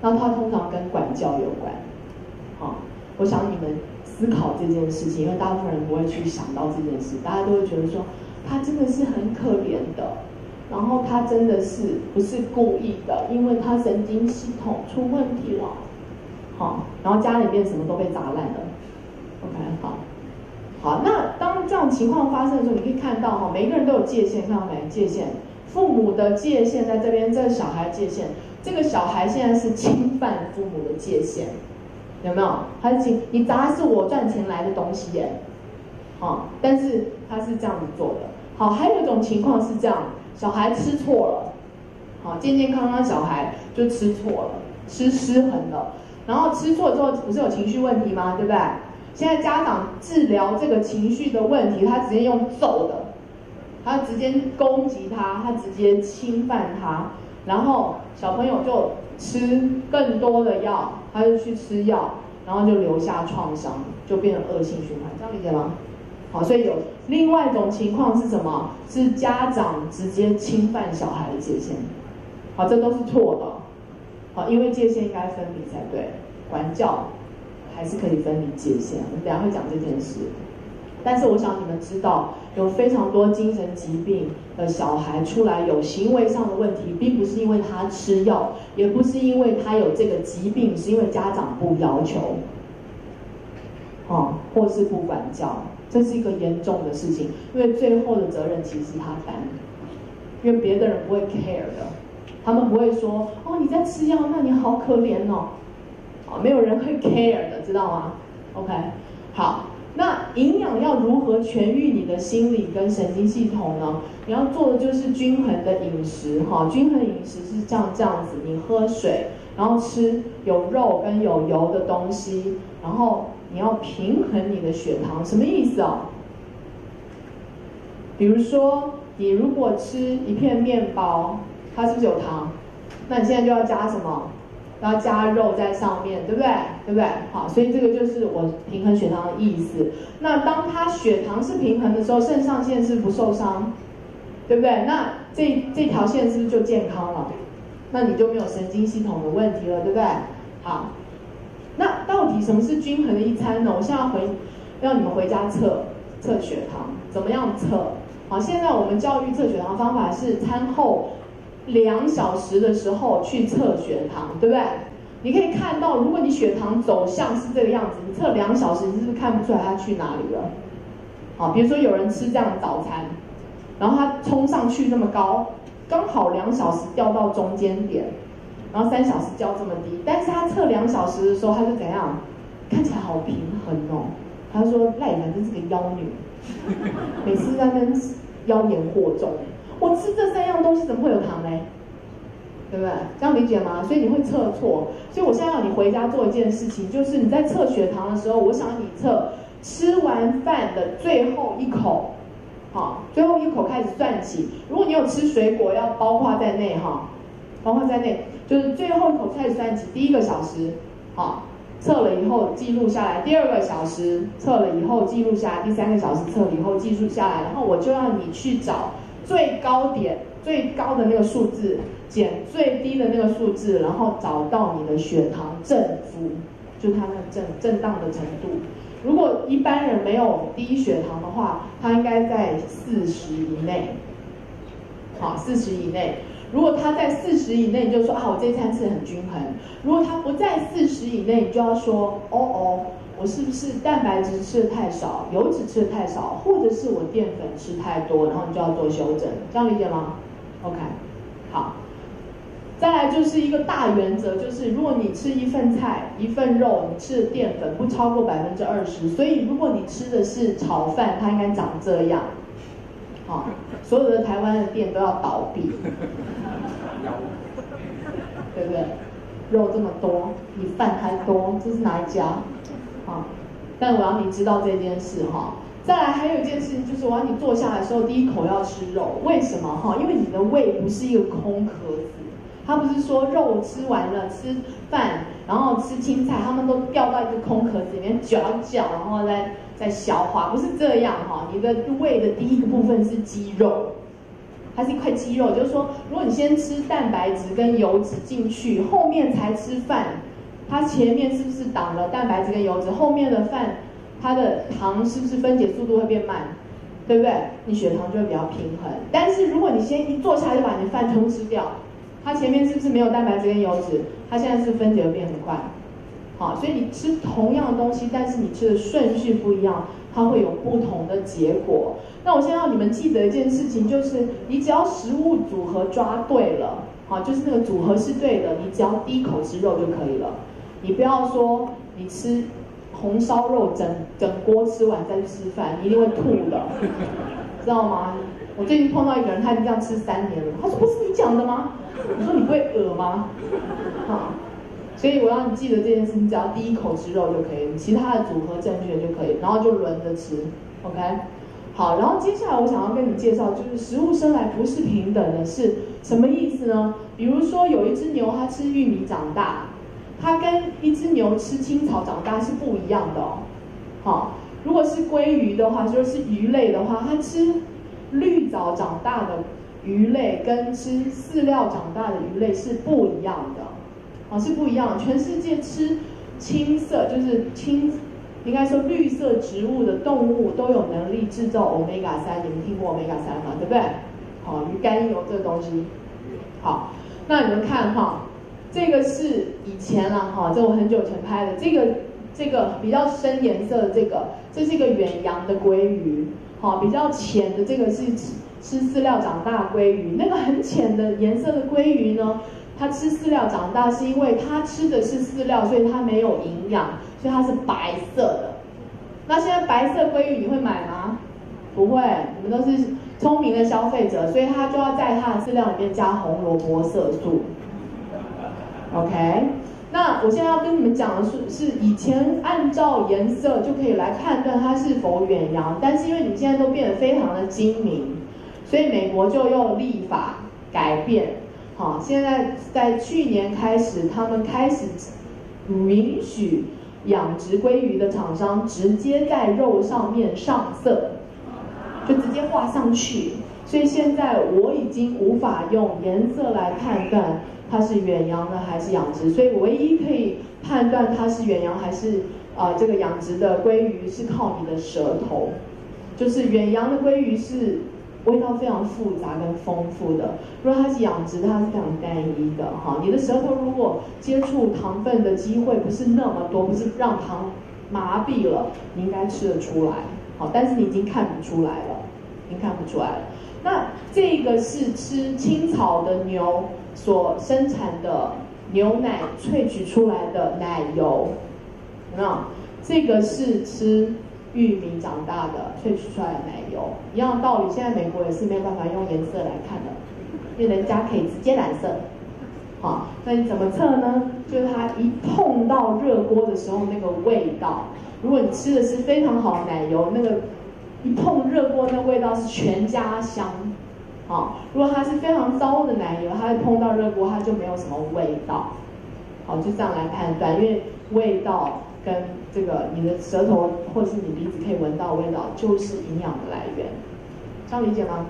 那它通常跟管教有关。好，我想你们思考这件事情，因为大部分人不会去想到这件事，大家都会觉得说他真的是很可怜的，然后他真的是不是故意的，因为他神经系统出问题了。好，然后家里面什么都被砸烂了。OK，好，好，那当这样情况发生的时候，你可以看到哈，每一个人都有界限，看到没？界限，父母的界限在这边，这个小孩界限，这个小孩现在是侵犯父母的界限，有没有？他是，你砸是我赚钱来的东西耶，好，但是他是这样子做的。好，还有一种情况是这样，小孩吃错了，好，健健康康小孩就吃错了，吃失衡了。然后吃错之后不是有情绪问题吗？对不对？现在家长治疗这个情绪的问题，他直接用揍的，他直接攻击他，他直接侵犯他，然后小朋友就吃更多的药，他就去吃药，然后就留下创伤，就变成恶性循环，这样理解吗？好，所以有另外一种情况是什么？是家长直接侵犯小孩的界限，好，这都是错的。好，因为界限应该分离才对，管教还是可以分离界限。我们等下会讲这件事，但是我想你们知道，有非常多精神疾病的小孩出来有行为上的问题，并不是因为他吃药，也不是因为他有这个疾病，是因为家长不要求，哦，或是不管教，这是一个严重的事情，因为最后的责任其实他担，因为别的人不会 care 的。他们不会说哦，你在吃药，那你好可怜哦，啊，没有人会 care 的，知道吗？OK，好，那营养要如何痊愈你的心理跟神经系统呢？你要做的就是均衡的饮食，哈，均衡饮食是这样这样子，你喝水，然后吃有肉跟有油的东西，然后你要平衡你的血糖，什么意思啊？比如说，你如果吃一片面包。它是不是有糖？那你现在就要加什么？要加肉在上面，对不对？对不对？好，所以这个就是我平衡血糖的意思。那当它血糖是平衡的时候，肾上腺是不受伤，对不对？那这这条线是不是就健康了？那你就没有神经系统的问题了，对不对？好，那到底什么是均衡的一餐呢？我现在回要你们回家测测血糖，怎么样测？好，现在我们教育测血糖方法是餐后。两小时的时候去测血糖，对不对？你可以看到，如果你血糖走向是这个样子，你测两小时，你是不是看不出来它去哪里了？好，比如说有人吃这样的早餐，然后他冲上去那么高，刚好两小时掉到中间点，然后三小时掉这么低，但是他测两小时的时候，他就怎样？看起来好平衡哦。他说赖凡真是个妖女，每次在那边妖言惑众。我吃这三样东西怎么会有糖呢？对不对？这样理解吗？所以你会测错。所以我现在让你回家做一件事情，就是你在测血糖的时候，我想你测吃完饭的最后一口，好，最后一口开始算起。如果你有吃水果，要包括在内哈，包括在内，就是最后一口开始算起。第一个小时，好，测了以后记录下来；第二个小时测了以后记录下来；第三个小时测了以后记录下来。然后我就让你去找。最高点最高的那个数字减最低的那个数字，然后找到你的血糖正负，就它那正震荡的程度。如果一般人没有低血糖的话，它应该在四十以内。好，四十以内。如果它在四十以内，你就说啊，我这餐吃很均衡。如果它不在四十以内，你就要说哦哦。我是不是蛋白质吃的太少，油脂吃的太少，或者是我淀粉吃太多，然后你就要做修正，这样理解吗？OK，好。再来就是一个大原则，就是如果你吃一份菜、一份肉，你吃的淀粉不超过百分之二十。所以如果你吃的是炒饭，它应该长这样。好，所有的台湾的店都要倒闭，对不对？肉这么多，你饭还多，这是哪一家？好，但我要你知道这件事哈。再来还有一件事情，就是我要你坐下来的时候，第一口要吃肉。为什么哈？因为你的胃不是一个空壳子，它不是说肉吃完了吃饭，然后吃青菜，他们都掉到一个空壳子里面搅一嚼，然后再再消化，不是这样哈。你的胃的第一个部分是肌肉，它是一块肌肉，就是说，如果你先吃蛋白质跟油脂进去，后面才吃饭，它前面是不是挡了蛋白质跟油脂？后面的饭。它的糖是不是分解速度会变慢，对不对？你血糖就会比较平衡。但是如果你先一坐下就把你的饭全部吃掉，它前面是不是没有蛋白质跟油脂？它现在是分解会变很快。好，所以你吃同样的东西，但是你吃的顺序不一样，它会有不同的结果。那我现在要你们记得一件事情，就是你只要食物组合抓对了，好，就是那个组合是对的，你只要第一口吃肉就可以了。你不要说你吃。红烧肉整整锅吃完再去吃饭，你一定会吐的，知道吗？我最近碰到一个人，他已经这样吃三年了。他说：“不是你讲的吗？”我说：“你不会饿吗？”好，所以我让你记得这件事你，只要第一口吃肉就可以，其他的组合正确就可以，然后就轮着吃。OK，好，然后接下来我想要跟你介绍，就是食物生来不是平等的，是什么意思呢？比如说有一只牛，它吃玉米长大。它跟一只牛吃青草长大是不一样的哦。好，如果是鲑鱼的话，就是鱼类的话，它吃绿藻长大的鱼类跟吃饲料长大的鱼类是不一样的，啊，是不一样。全世界吃青色就是青，应该说绿色植物的动物都有能力制造欧米伽三，你们听过欧米伽三吗？对不对？好，鱼肝油这个东西。好，那你们看哈。这个是以前了哈，这我很久前拍的。这个这个比较深颜色的这个，这是一个远洋的鲑鱼，哈，比较浅的这个是吃吃饲料长大鲑鱼。那个很浅的颜色的鲑鱼呢，它吃饲料长大是因为它吃的是饲料，所以它没有营养，所以它是白色的。那现在白色鲑鱼你会买吗？不会，你们都是聪明的消费者，所以它就要在它的饲料里面加红萝卜色素。OK，那我现在要跟你们讲的是，是以前按照颜色就可以来判断它是否远洋，但是因为你们现在都变得非常的精明，所以美国就用立法改变。好，现在在去年开始，他们开始允许养殖鲑鱼的厂商直接在肉上面上色，就直接画上去。所以现在我已经无法用颜色来判断。它是远洋的还是养殖？所以我唯一可以判断它是远洋还是啊、这个养殖的鲑鱼是靠你的舌头，就是远洋的鲑鱼是味道非常复杂跟丰富的，如果它是养殖，它是非常单一的哈。你的舌头如果接触糖分的机会不是那么多，不是让糖麻痹了，你应该吃得出来。好，但是你已经看不出来了，已经看不出来了。那这个是吃青草的牛。所生产的牛奶萃取出来的奶油，那？这个是吃玉米长大的萃取出来的奶油，一样道理。现在美国也是没有办法用颜色来看的，因为人家可以直接染色。好，那你怎么测呢？就是它一碰到热锅的时候那个味道，如果你吃的是非常好的奶油，那个一碰热锅那味道是全家香。好，如果它是非常糟的奶油，它碰到热锅，它就没有什么味道。好，就这样来判断，因为味道跟这个你的舌头或是你鼻子可以闻到的味道，就是营养的来源。这样理解吗？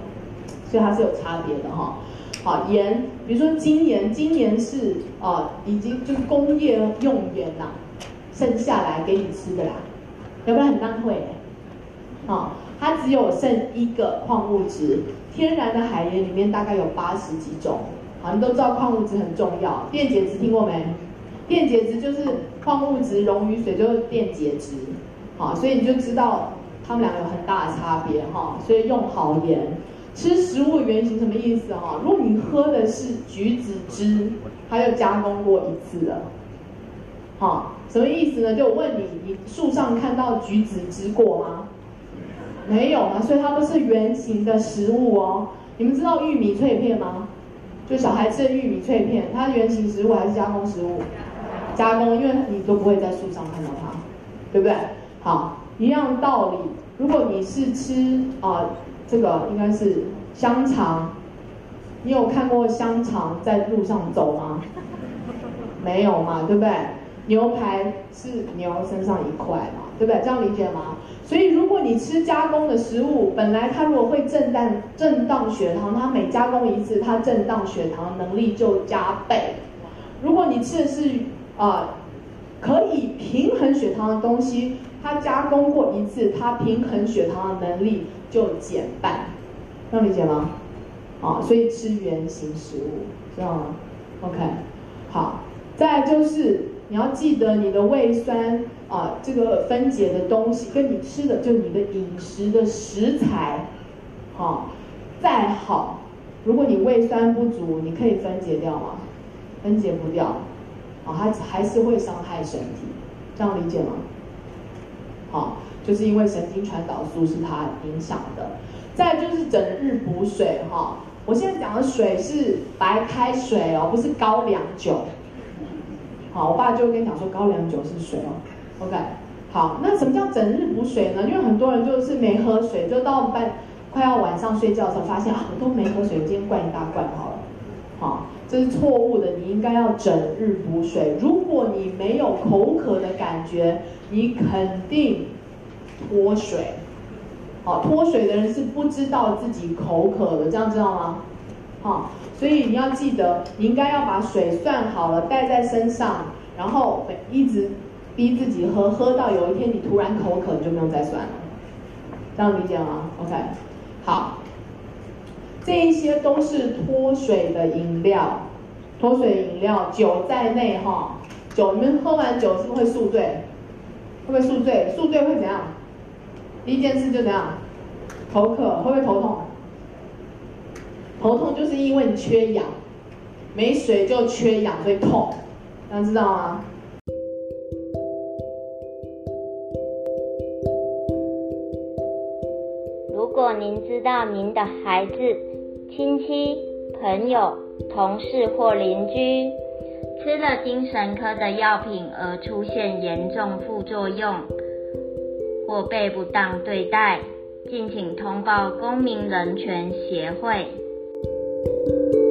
所以它是有差别的哈。好，盐，比如说精盐，精盐是、呃，已经就是工业用盐呐，剩下来给你吃的啦，要不然很浪费？好。它只有剩一个矿物质，天然的海盐里面大概有八十几种。好，你都知道矿物质很重要，电解质听过没？电解质就是矿物质溶于水就是电解质。好，所以你就知道它们两个有很大的差别哈。所以用好盐。吃食物原型什么意思哈？如果你喝的是橘子汁，它就加工过一次了。好，什么意思呢？就问你，你树上看到橘子汁过吗？没有啊，所以它都是圆形的食物哦。你们知道玉米脆片吗？就小孩吃的玉米脆片，它是原型食物还是加工食物？加工，因为你都不会在树上看到它，对不对？好，一样道理。如果你是吃啊、呃，这个应该是香肠，你有看过香肠在路上走吗？没有嘛，对不对？牛排是牛身上一块嘛，对不对？这样理解吗？所以如果你吃加工的食物，本来它如果会震荡震荡血糖，它每加工一次，它震荡血糖能力就加倍。如果你吃的是啊、可以平衡血糖的东西，它加工过一次，它平衡血糖的能力就减半。能理解吗？啊，所以吃原型食物，知道吗？OK，好，再就是。你要记得你的胃酸啊，这个分解的东西跟你吃的，就你的饮食的食材，好、啊，再好，如果你胃酸不足，你可以分解掉吗？分解不掉，啊，它还是会伤害身体，这样理解吗？好、就是因为神经传导素是它影响的。再就是整日补水哈、我现在讲的水是白开水哦，不是高粱酒。好，我爸就跟你讲说高粱酒是水哦，OK，好，那什么叫整日补水呢？因为很多人就是没喝水，就到半快要晚上睡觉的时候发现啊，我都没喝水，今天灌一大罐好了，好，这是错误的，你应该要整日补水。如果你没有口渴的感觉，你肯定脱水。好，脱水的人是不知道自己口渴的，这样知道吗？好。所以你要记得，你应该要把水算好了，带在身上，然后一直逼自己喝，喝到有一天你突然口渴，你就不用再算了。这样理解吗？OK，好，这一些都是脱水的饮料，脱水饮料酒在内哈。酒，你们喝完酒是不是会宿醉？会不会宿醉？宿醉会怎样？第一件事就怎样？口渴，会不会头痛？头痛就是因为你缺氧，没水就缺氧，会痛，大家知道吗？如果您知道您的孩子、亲戚、朋友、同事或邻居吃了精神科的药品而出现严重副作用，或被不当对待，敬请通报公民人权协会。Thank you